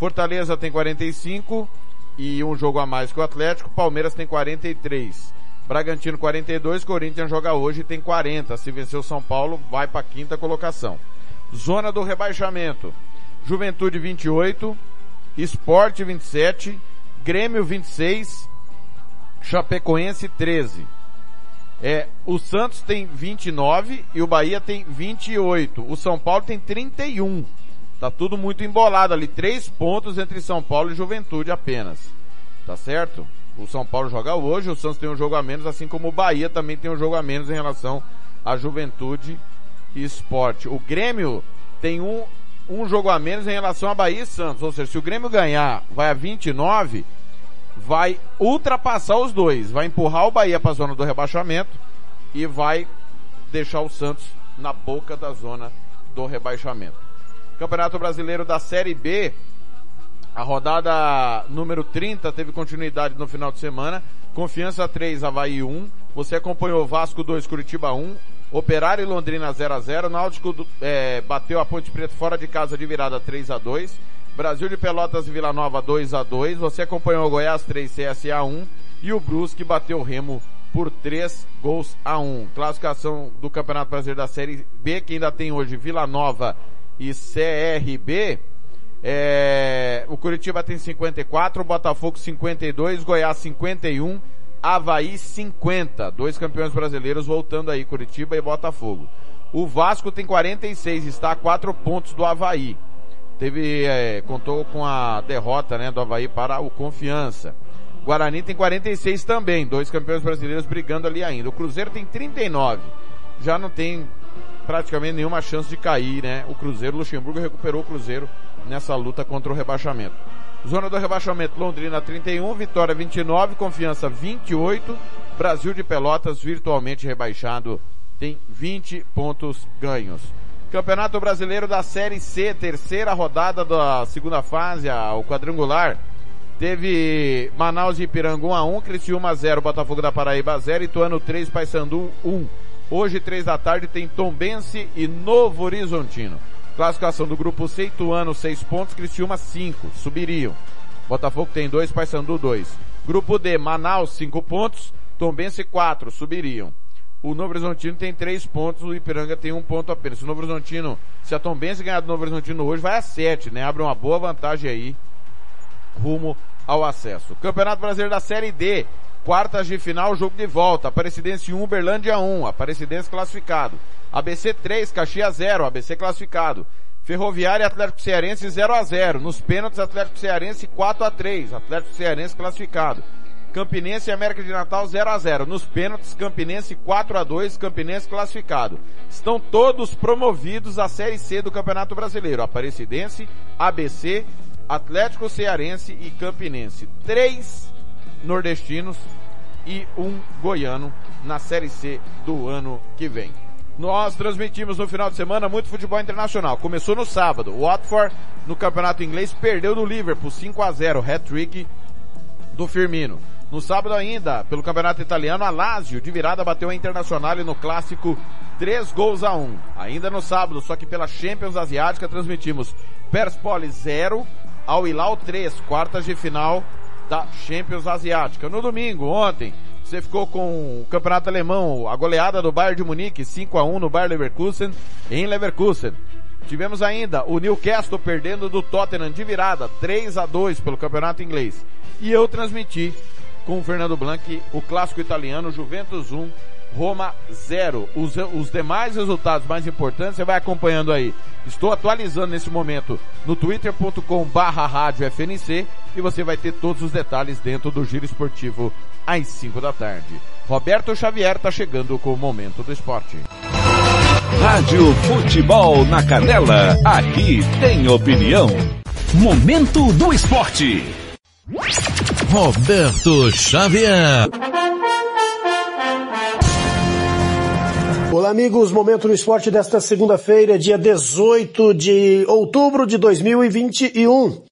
Fortaleza tem 45 e um jogo a mais que o Atlético. Palmeiras tem 43. Bragantino 42, Corinthians joga hoje e tem 40. Se vencer o São Paulo, vai para quinta colocação. Zona do rebaixamento. Juventude 28, Esporte 27, Grêmio 26, Chapecoense 13. É, o Santos tem 29 e o Bahia tem 28. O São Paulo tem 31. Tá tudo muito embolado ali. Três pontos entre São Paulo e Juventude apenas. Tá certo? O São Paulo joga hoje, o Santos tem um jogo a menos, assim como o Bahia também tem um jogo a menos em relação à Juventude e Esporte. O Grêmio tem um, um jogo a menos em relação a Bahia e Santos. Ou seja, se o Grêmio ganhar, vai a 29, vai ultrapassar os dois. Vai empurrar o Bahia para a zona do rebaixamento e vai deixar o Santos na boca da zona do rebaixamento. Campeonato Brasileiro da Série B, a rodada número 30 teve continuidade no final de semana. Confiança 3, Havaí 1. Você acompanhou Vasco 2, Curitiba 1. Operário e Londrina 0 a 0 Náutico é, bateu a Ponte Preta fora de casa de virada 3 a 2 Brasil de Pelotas e Vila Nova 2 a 2 Você acompanhou Goiás 3, CSA 1. E o Brusque bateu o Remo por 3 gols a 1. Classificação do Campeonato Brasileiro da Série B, que ainda tem hoje Vila Nova e CRB. É, o Curitiba tem 54, o Botafogo 52, Goiás 51, Havaí 50. Dois campeões brasileiros voltando aí, Curitiba e Botafogo. O Vasco tem 46, está a 4 pontos do Havaí. Teve, é, contou com a derrota, né, do Havaí para o Confiança. Guarani tem 46 também, dois campeões brasileiros brigando ali ainda. O Cruzeiro tem 39. Já não tem praticamente nenhuma chance de cair, né? O Cruzeiro, Luxemburgo recuperou o Cruzeiro nessa luta contra o rebaixamento. Zona do rebaixamento, Londrina 31, Vitória 29, Confiança 28, Brasil de Pelotas virtualmente rebaixado, tem 20 pontos ganhos. Campeonato Brasileiro da Série C, terceira rodada da segunda fase, o quadrangular. Teve Manaus e Ipiranga 1 a 1, Criciúma 0, Botafogo da Paraíba 0, Ituano 3, Paysandu 1. Hoje, 3 da tarde, tem Tombense e Novo Horizontino. Classificação do grupo C, Ituano 6 pontos, Criciúma 5, subiriam. Botafogo tem 2, Paysandu 2. Grupo D, Manaus 5 pontos, Tombense 4, subiriam. O Novo Horizontino tem 3 pontos, o Ipiranga tem 1 um ponto apenas. O Novo Horizontino, se a Tombense ganhar do Novo Horizontino hoje, vai a 7, né? Abre uma boa vantagem aí, rumo ao acesso. Campeonato Brasileiro da Série D, quartas de final, jogo de volta. Aparecidense 1, Uberlândia 1, Aparecidense classificado. ABC 3, Caxias 0, ABC classificado. Ferroviária Atlético Cearense 0 a 0 Nos pênaltis, Atlético Cearense 4 a 3 Atlético Cearense classificado. Campinense e América de Natal 0 a 0 Nos pênaltis, Campinense 4 a 2 Campinense classificado. Estão todos promovidos à Série C do Campeonato Brasileiro. Aparecidense, ABC, Atlético Cearense e Campinense. Três nordestinos e um goiano na Série C do ano que vem. Nós transmitimos no final de semana muito futebol internacional. Começou no sábado. O Watford, no campeonato inglês, perdeu do Liverpool 5 a 0 hat-trick do Firmino. No sábado ainda, pelo campeonato italiano, a Lazio de virada bateu a Internacional no clássico 3 gols a 1. Ainda no sábado, só que pela Champions Asiática, transmitimos Perspoli 0, Al Hilal 3, quartas de final da Champions Asiática. No domingo, ontem, você ficou com o campeonato alemão, a goleada do Bayern de Munique, 5 a 1 no Bayern Leverkusen, em Leverkusen. Tivemos ainda o Newcastle perdendo do Tottenham de virada, 3 a 2 pelo campeonato inglês. E eu transmiti com o Fernando Blanc o clássico italiano Juventus 1, Roma 0. Os, os demais resultados mais importantes você vai acompanhando aí. Estou atualizando nesse momento no twitter.com barra rádio FNC e você vai ter todos os detalhes dentro do Giro Esportivo às 5 da tarde. Roberto Xavier está chegando com o Momento do Esporte. Rádio Futebol na Canela, aqui tem opinião. Momento do Esporte. Roberto Xavier. Olá, amigos. Momento do esporte desta segunda-feira, dia 18 de outubro de 2021.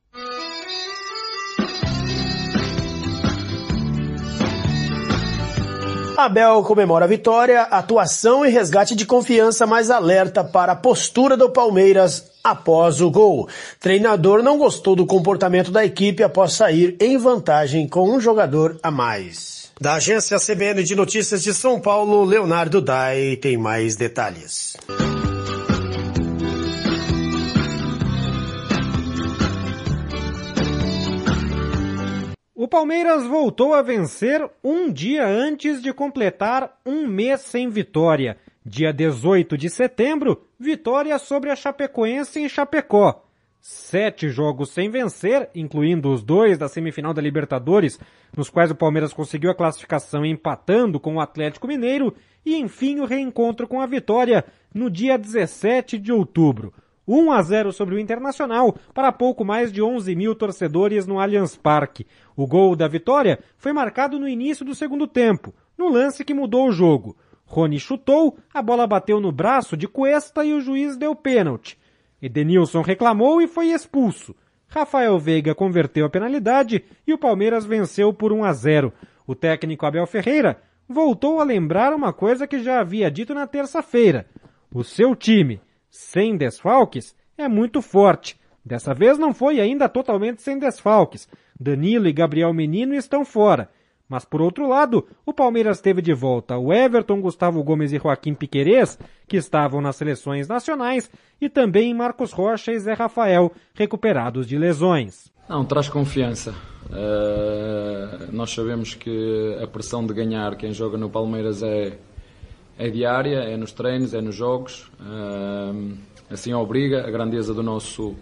Abel comemora a vitória, atuação e resgate de confiança, mas alerta para a postura do Palmeiras após o gol. Treinador não gostou do comportamento da equipe após sair em vantagem com um jogador a mais. Da agência CBN de Notícias de São Paulo, Leonardo Dai tem mais detalhes. O Palmeiras voltou a vencer um dia antes de completar um mês sem vitória. Dia 18 de setembro, vitória sobre a Chapecoense em Chapecó. Sete jogos sem vencer, incluindo os dois da semifinal da Libertadores, nos quais o Palmeiras conseguiu a classificação empatando com o Atlético Mineiro, e enfim o reencontro com a vitória no dia 17 de outubro. 1 a 0 sobre o Internacional para pouco mais de 11 mil torcedores no Allianz Parque. O gol da vitória foi marcado no início do segundo tempo, no lance que mudou o jogo. Rony chutou, a bola bateu no braço de Cuesta e o juiz deu pênalti. Edenilson reclamou e foi expulso. Rafael Veiga converteu a penalidade e o Palmeiras venceu por 1 a 0. O técnico Abel Ferreira voltou a lembrar uma coisa que já havia dito na terça-feira. O seu time, sem desfalques, é muito forte. Dessa vez não foi ainda totalmente sem desfalques. Danilo e Gabriel Menino estão fora. Mas por outro lado, o Palmeiras teve de volta o Everton, Gustavo Gomes e Joaquim Piquerez, que estavam nas seleções nacionais, e também Marcos Rocha e Zé Rafael, recuperados de lesões. Não, traz confiança. Uh, nós sabemos que a pressão de ganhar quem joga no Palmeiras é, é diária, é nos treinos, é nos jogos. Uh, assim obriga a grandeza do nosso,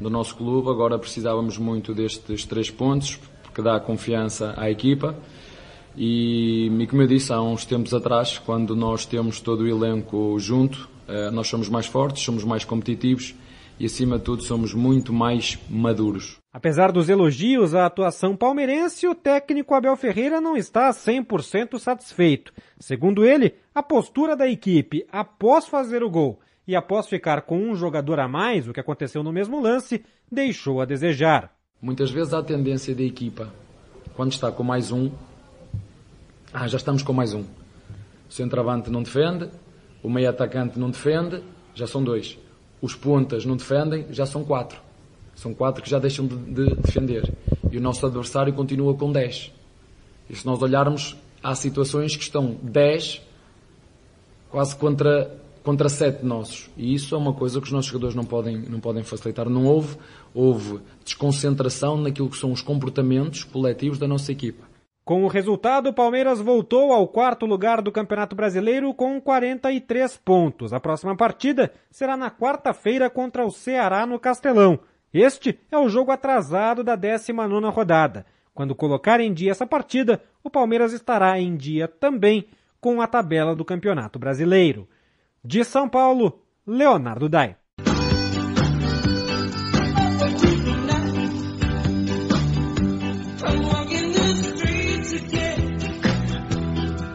do nosso clube. Agora precisávamos muito destes três pontos, porque dá confiança à equipa. E, e como eu disse há uns tempos atrás, quando nós temos todo o elenco junto, uh, nós somos mais fortes, somos mais competitivos e, acima de tudo, somos muito mais maduros. Apesar dos elogios à atuação palmeirense, o técnico Abel Ferreira não está 100% satisfeito. Segundo ele, a postura da equipe após fazer o gol e após ficar com um jogador a mais, o que aconteceu no mesmo lance, deixou a desejar. Muitas vezes há a tendência da equipa, quando está com mais um, ah, já estamos com mais um. O centroavante não defende, o meio atacante não defende, já são dois. Os pontas não defendem, já são quatro. São quatro que já deixam de, de defender. E o nosso adversário continua com 10. E se nós olharmos, há situações que estão 10 quase contra, contra 7 nossos. E isso é uma coisa que os nossos jogadores não podem, não podem facilitar. Não houve, houve desconcentração naquilo que são os comportamentos coletivos da nossa equipa. Com o resultado, o Palmeiras voltou ao quarto lugar do Campeonato Brasileiro com 43 pontos. A próxima partida será na quarta-feira contra o Ceará no Castelão. Este é o jogo atrasado da 19 rodada. Quando colocar em dia essa partida, o Palmeiras estará em dia também com a tabela do Campeonato Brasileiro. De São Paulo, Leonardo Dai.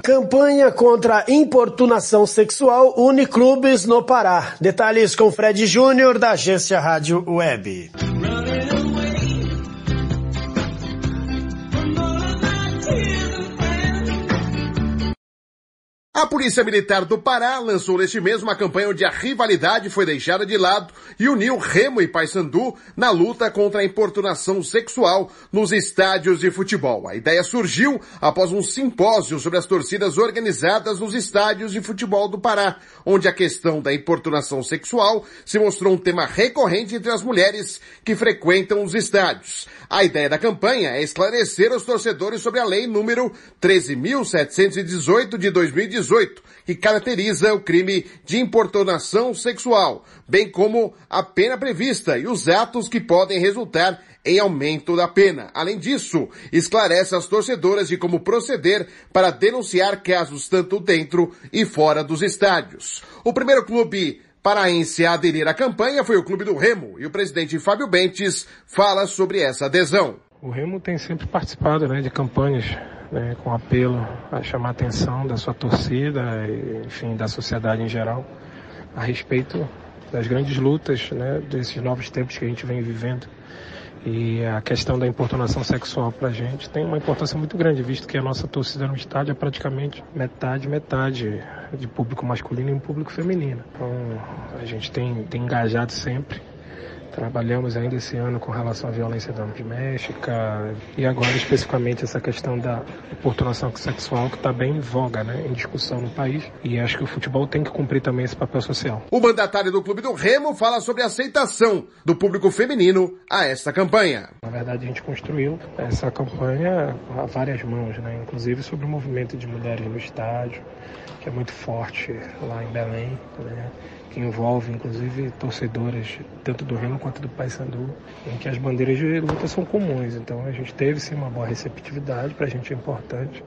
Campanha contra importunação sexual une clubes no Pará. Detalhes com Fred Júnior, da agência Rádio Web. A Polícia Militar do Pará lançou neste mês uma campanha onde a rivalidade foi deixada de lado e uniu Remo e Paysandu na luta contra a importunação sexual nos estádios de futebol. A ideia surgiu após um simpósio sobre as torcidas organizadas nos estádios de futebol do Pará, onde a questão da importunação sexual se mostrou um tema recorrente entre as mulheres que frequentam os estádios. A ideia da campanha é esclarecer os torcedores sobre a lei número 13.718 de 2018 que caracteriza o crime de importunação sexual, bem como a pena prevista e os atos que podem resultar em aumento da pena. Além disso, esclarece as torcedoras de como proceder para denunciar casos tanto dentro e fora dos estádios. O primeiro clube paraense a aderir à campanha foi o Clube do Remo e o presidente Fábio Bentes fala sobre essa adesão. O Remo tem sempre participado né, de campanhas né, com apelo a chamar a atenção da sua torcida, enfim, da sociedade em geral, a respeito das grandes lutas né, desses novos tempos que a gente vem vivendo. E a questão da importunação sexual para a gente tem uma importância muito grande, visto que a nossa torcida no estádio é praticamente metade, metade de público masculino e um público feminino. Então a gente tem, tem engajado sempre Trabalhamos ainda esse ano com relação à violência doméstica e agora especificamente essa questão da oportunação sexual que está bem em voga, né, em discussão no país. E acho que o futebol tem que cumprir também esse papel social. O mandatário do Clube do Remo fala sobre a aceitação do público feminino a esta campanha. Na verdade, a gente construiu essa campanha a várias mãos, né, inclusive sobre o movimento de mulheres no estádio, que é muito forte lá em Belém, né, que envolve inclusive torcedoras tanto do Remo quanto do Paysandu, em que as bandeiras de luta são comuns. Então a gente teve sim uma boa receptividade, para a gente é importante.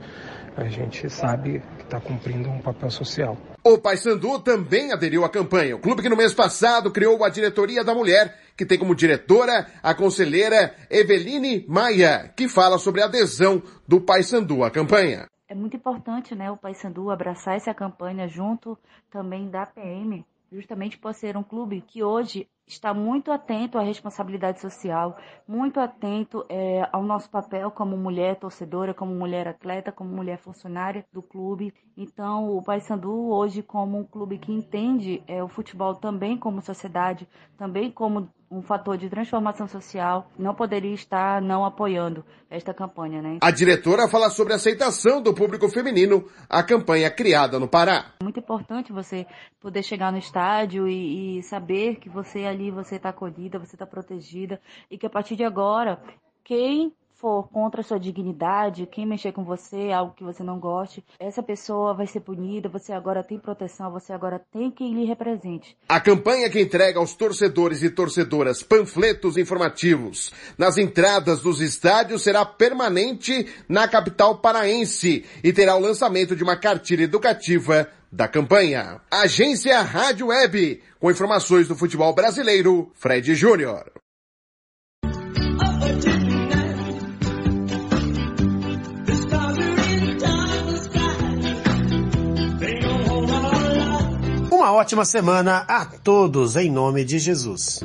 A gente sabe que está cumprindo um papel social. O Paysandu também aderiu à campanha. O clube que no mês passado criou a Diretoria da Mulher, que tem como diretora a conselheira Eveline Maia, que fala sobre a adesão do Paysandu à campanha. É muito importante, né, o Paysandu abraçar essa campanha junto também da PM, justamente por ser um clube que hoje está muito atento à responsabilidade social, muito atento é, ao nosso papel como mulher torcedora, como mulher atleta, como mulher funcionária do clube. Então, o Paysandu hoje como um clube que entende é, o futebol também como sociedade, também como um fator de transformação social, não poderia estar não apoiando esta campanha, né? A diretora fala sobre a aceitação do público feminino à campanha criada no Pará. Muito importante você poder chegar no estádio e, e saber que você ali você está acolhida, você está protegida e que a partir de agora quem for contra a sua dignidade, quem mexer com você, algo que você não goste, essa pessoa vai ser punida, você agora tem proteção, você agora tem quem lhe represente. A campanha que entrega aos torcedores e torcedoras panfletos informativos nas entradas dos estádios será permanente na capital paraense e terá o lançamento de uma cartilha educativa da campanha. Agência Rádio Web, com informações do futebol brasileiro, Fred Júnior. Uma ótima semana a todos em nome de Jesus.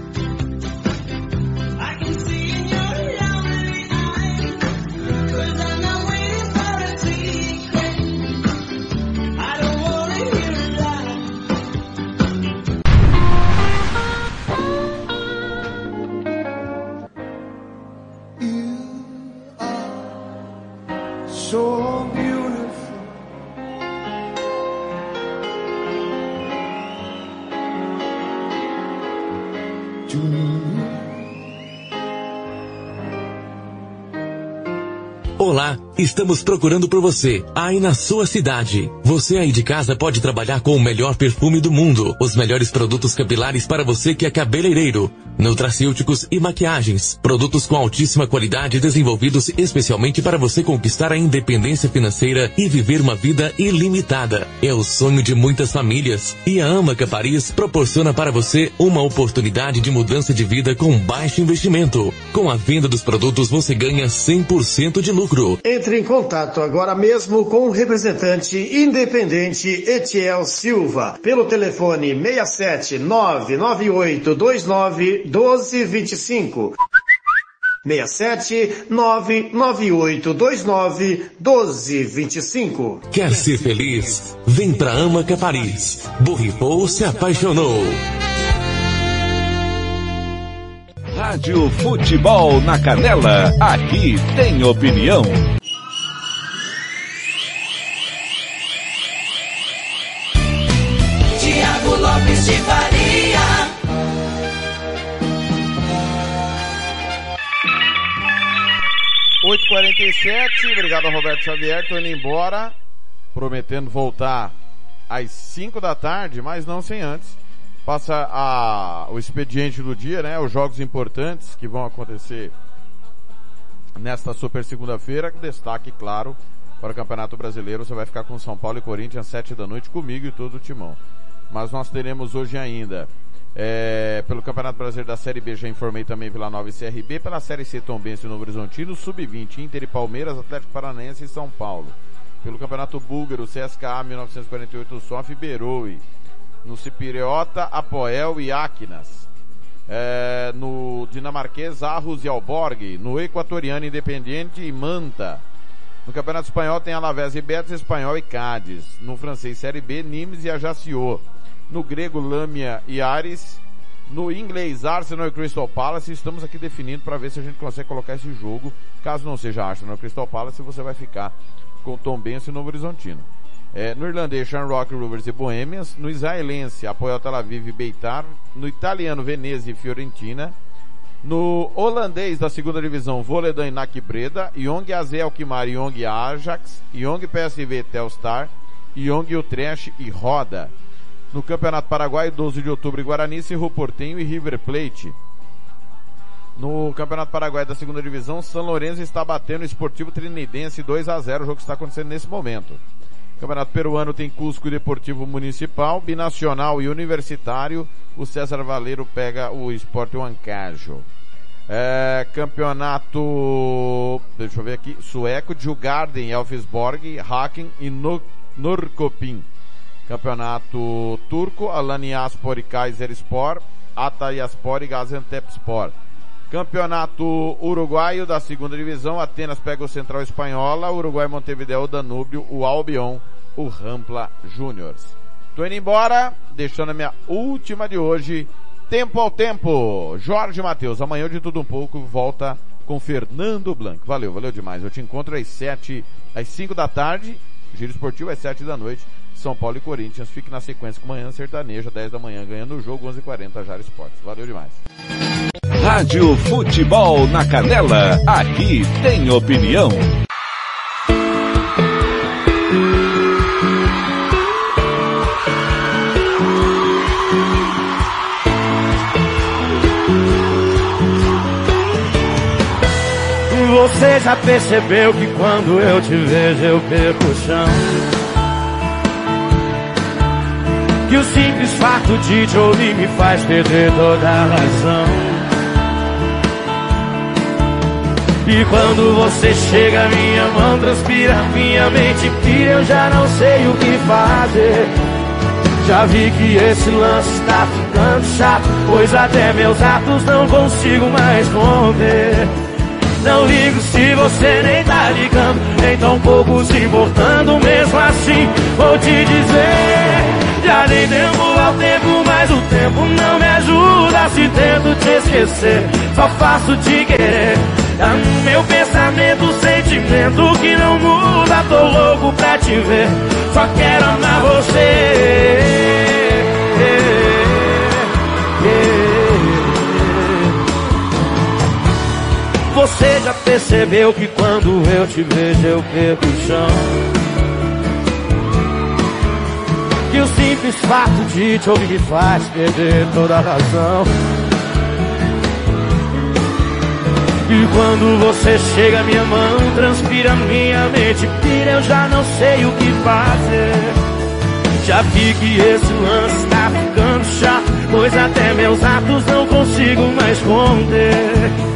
Estamos procurando por você, aí na sua cidade. Você aí de casa pode trabalhar com o melhor perfume do mundo, os melhores produtos capilares para você que é cabeleireiro, nutracêuticos e maquiagens, produtos com altíssima qualidade desenvolvidos especialmente para você conquistar a independência financeira e viver uma vida ilimitada. É o sonho de muitas famílias e a Amaca Paris proporciona para você uma oportunidade de mudança de vida com baixo investimento. Com a venda dos produtos você ganha 100% de lucro. Entre em contato agora mesmo com o representante independente Etiel Silva pelo telefone 67 998 29 1225. 67 998 29 1225. Quer ser feliz? Vem pra Amaca Paris. Borripou se apaixonou. Rádio Futebol na Canela, aqui tem opinião. 47. Obrigado Roberto Xavier. Tô indo embora, prometendo voltar às 5 da tarde, mas não sem antes. Passa a, o expediente do dia, né? Os jogos importantes que vão acontecer nesta super segunda-feira. Destaque, claro, para o Campeonato Brasileiro. Você vai ficar com São Paulo e Corinthians às 7 da noite comigo e todo o timão. Mas nós teremos hoje ainda é, pelo Campeonato Brasileiro da Série B, já informei também Vila Nova e CRB. Pela Série C, Tombense e Novo Horizontino. Sub-20, Inter e Palmeiras, Atlético Paranaense e São Paulo. Pelo Campeonato Búlgaro, CSKA 1948, Sof e Beroe. No Cipriota, Apoel e Aquinas. É, no dinamarquês, Arros e Alborg. No equatoriano, Independiente e Manta. No Campeonato Espanhol tem Alavés e Betis, Espanhol e Cádiz. No francês, Série B, Nimes e Ajaccio. No grego, Lâmia e Ares. no inglês Arsenal e Crystal Palace. Estamos aqui definindo para ver se a gente consegue colocar esse jogo. Caso não seja Arsenal e Crystal Palace, você vai ficar com Tom Benz e Novo Horizontino. É, no irlandês, Shamrock Rovers e Bohemians. No israelense, Apoel Tel Aviv e Beitar. No italiano, Venezia e Fiorentina. No holandês da segunda divisão, Voledan e NAC Breda. Young AZ Alkmaar e Young Ajax. Young PSV Telstar. Young Utrecht e Roda. No Campeonato Paraguai, 12 de outubro, Guarani, Cerro Portenho e River Plate. No Campeonato Paraguai da segunda divisão, São Lourenço está batendo o Esportivo Trinidense 2 a 0 o jogo que está acontecendo nesse momento. Campeonato Peruano tem Cusco e Deportivo Municipal, Binacional e Universitário. O César Valeiro pega o Esporte Huancajo. É, campeonato, deixa eu ver aqui, sueco, Djurgården, Elfsborg, Haken e Norrköping. Campeonato turco, Alaniyaspor e Kayserispor, Atayaspor e Gaziantepspor. Campeonato uruguaio da segunda divisão, Atenas pega o Central Espanhola, Uruguai Montevideo, Danúbio, o Albion, o Rampla Júniors. Tô indo embora, deixando a minha última de hoje, tempo ao tempo. Jorge Matheus, amanhã de tudo um pouco, volta com Fernando Blanco. Valeu, valeu demais. Eu te encontro às sete, às cinco da tarde, Giro Esportivo às sete da noite, São Paulo e Corinthians. Fique na sequência com manhã sertaneja, 10 da manhã, ganhando o jogo, 11h40, Jara Esportes. Valeu demais. Rádio Futebol na Canela, aqui tem opinião. Você já percebeu que quando eu te vejo eu perco o chão? Que o simples fato de te ouvir me faz perder toda a razão. E quando você chega, minha mão transpira, minha mente pira, eu já não sei o que fazer. Já vi que esse lance está ficando chato, pois até meus atos não consigo mais conter. Não ligo se você nem tá ligando, nem tão pouco se importando, mesmo assim vou te dizer. Já dei tempo ao tempo, mas o tempo não me ajuda. Se tento te esquecer, só faço te querer. No meu pensamento, sentimento que não muda. Tô louco pra te ver, só quero amar você. Você já percebeu que quando eu te vejo eu perco o chão? Que o simples fato de te ouvir faz perder toda a razão. E quando você chega, minha mão transpira, minha mente pira, eu já não sei o que fazer. Já vi que esse lance tá ficando chato, pois até meus atos não consigo mais conter.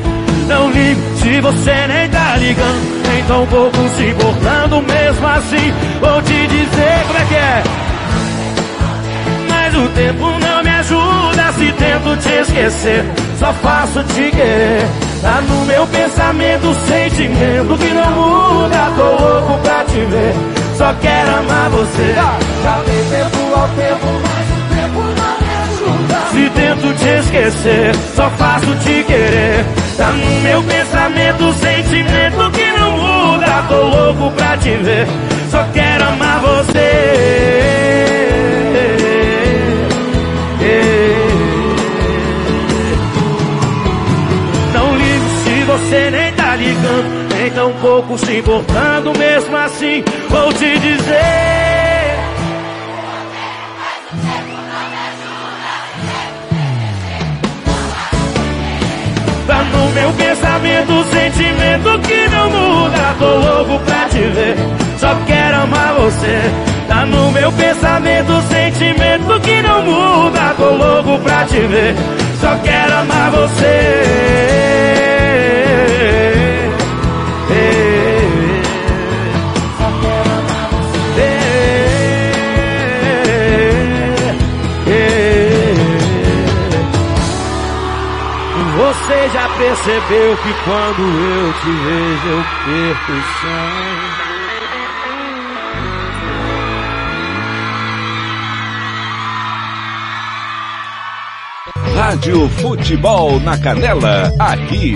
Não ligo se você nem tá ligando, nem tão pouco se importando, mesmo assim vou te dizer como é que é. O tempo não me ajuda se tento te esquecer, só faço te querer. Tá no meu pensamento, sentimento que não muda, tô louco pra te ver, só quero amar você. Já dei tempo ao tempo, mas o tempo não me ajuda. Se tento te esquecer, só faço te querer. Tá no meu pensamento, sentimento que não muda. Tô louco pra te ver, só quero amar você. Ligando, nem tão pouco se importando. Mesmo assim, vou te dizer. Tá no meu pensamento, sentimento que não muda. Tô louco pra te ver, só quero amar você. Tá no meu pensamento, sentimento que não muda. Tô louco pra te ver, só quero amar você. Já percebeu que quando eu te vejo eu perco o chão? Rádio Futebol na Canela, aqui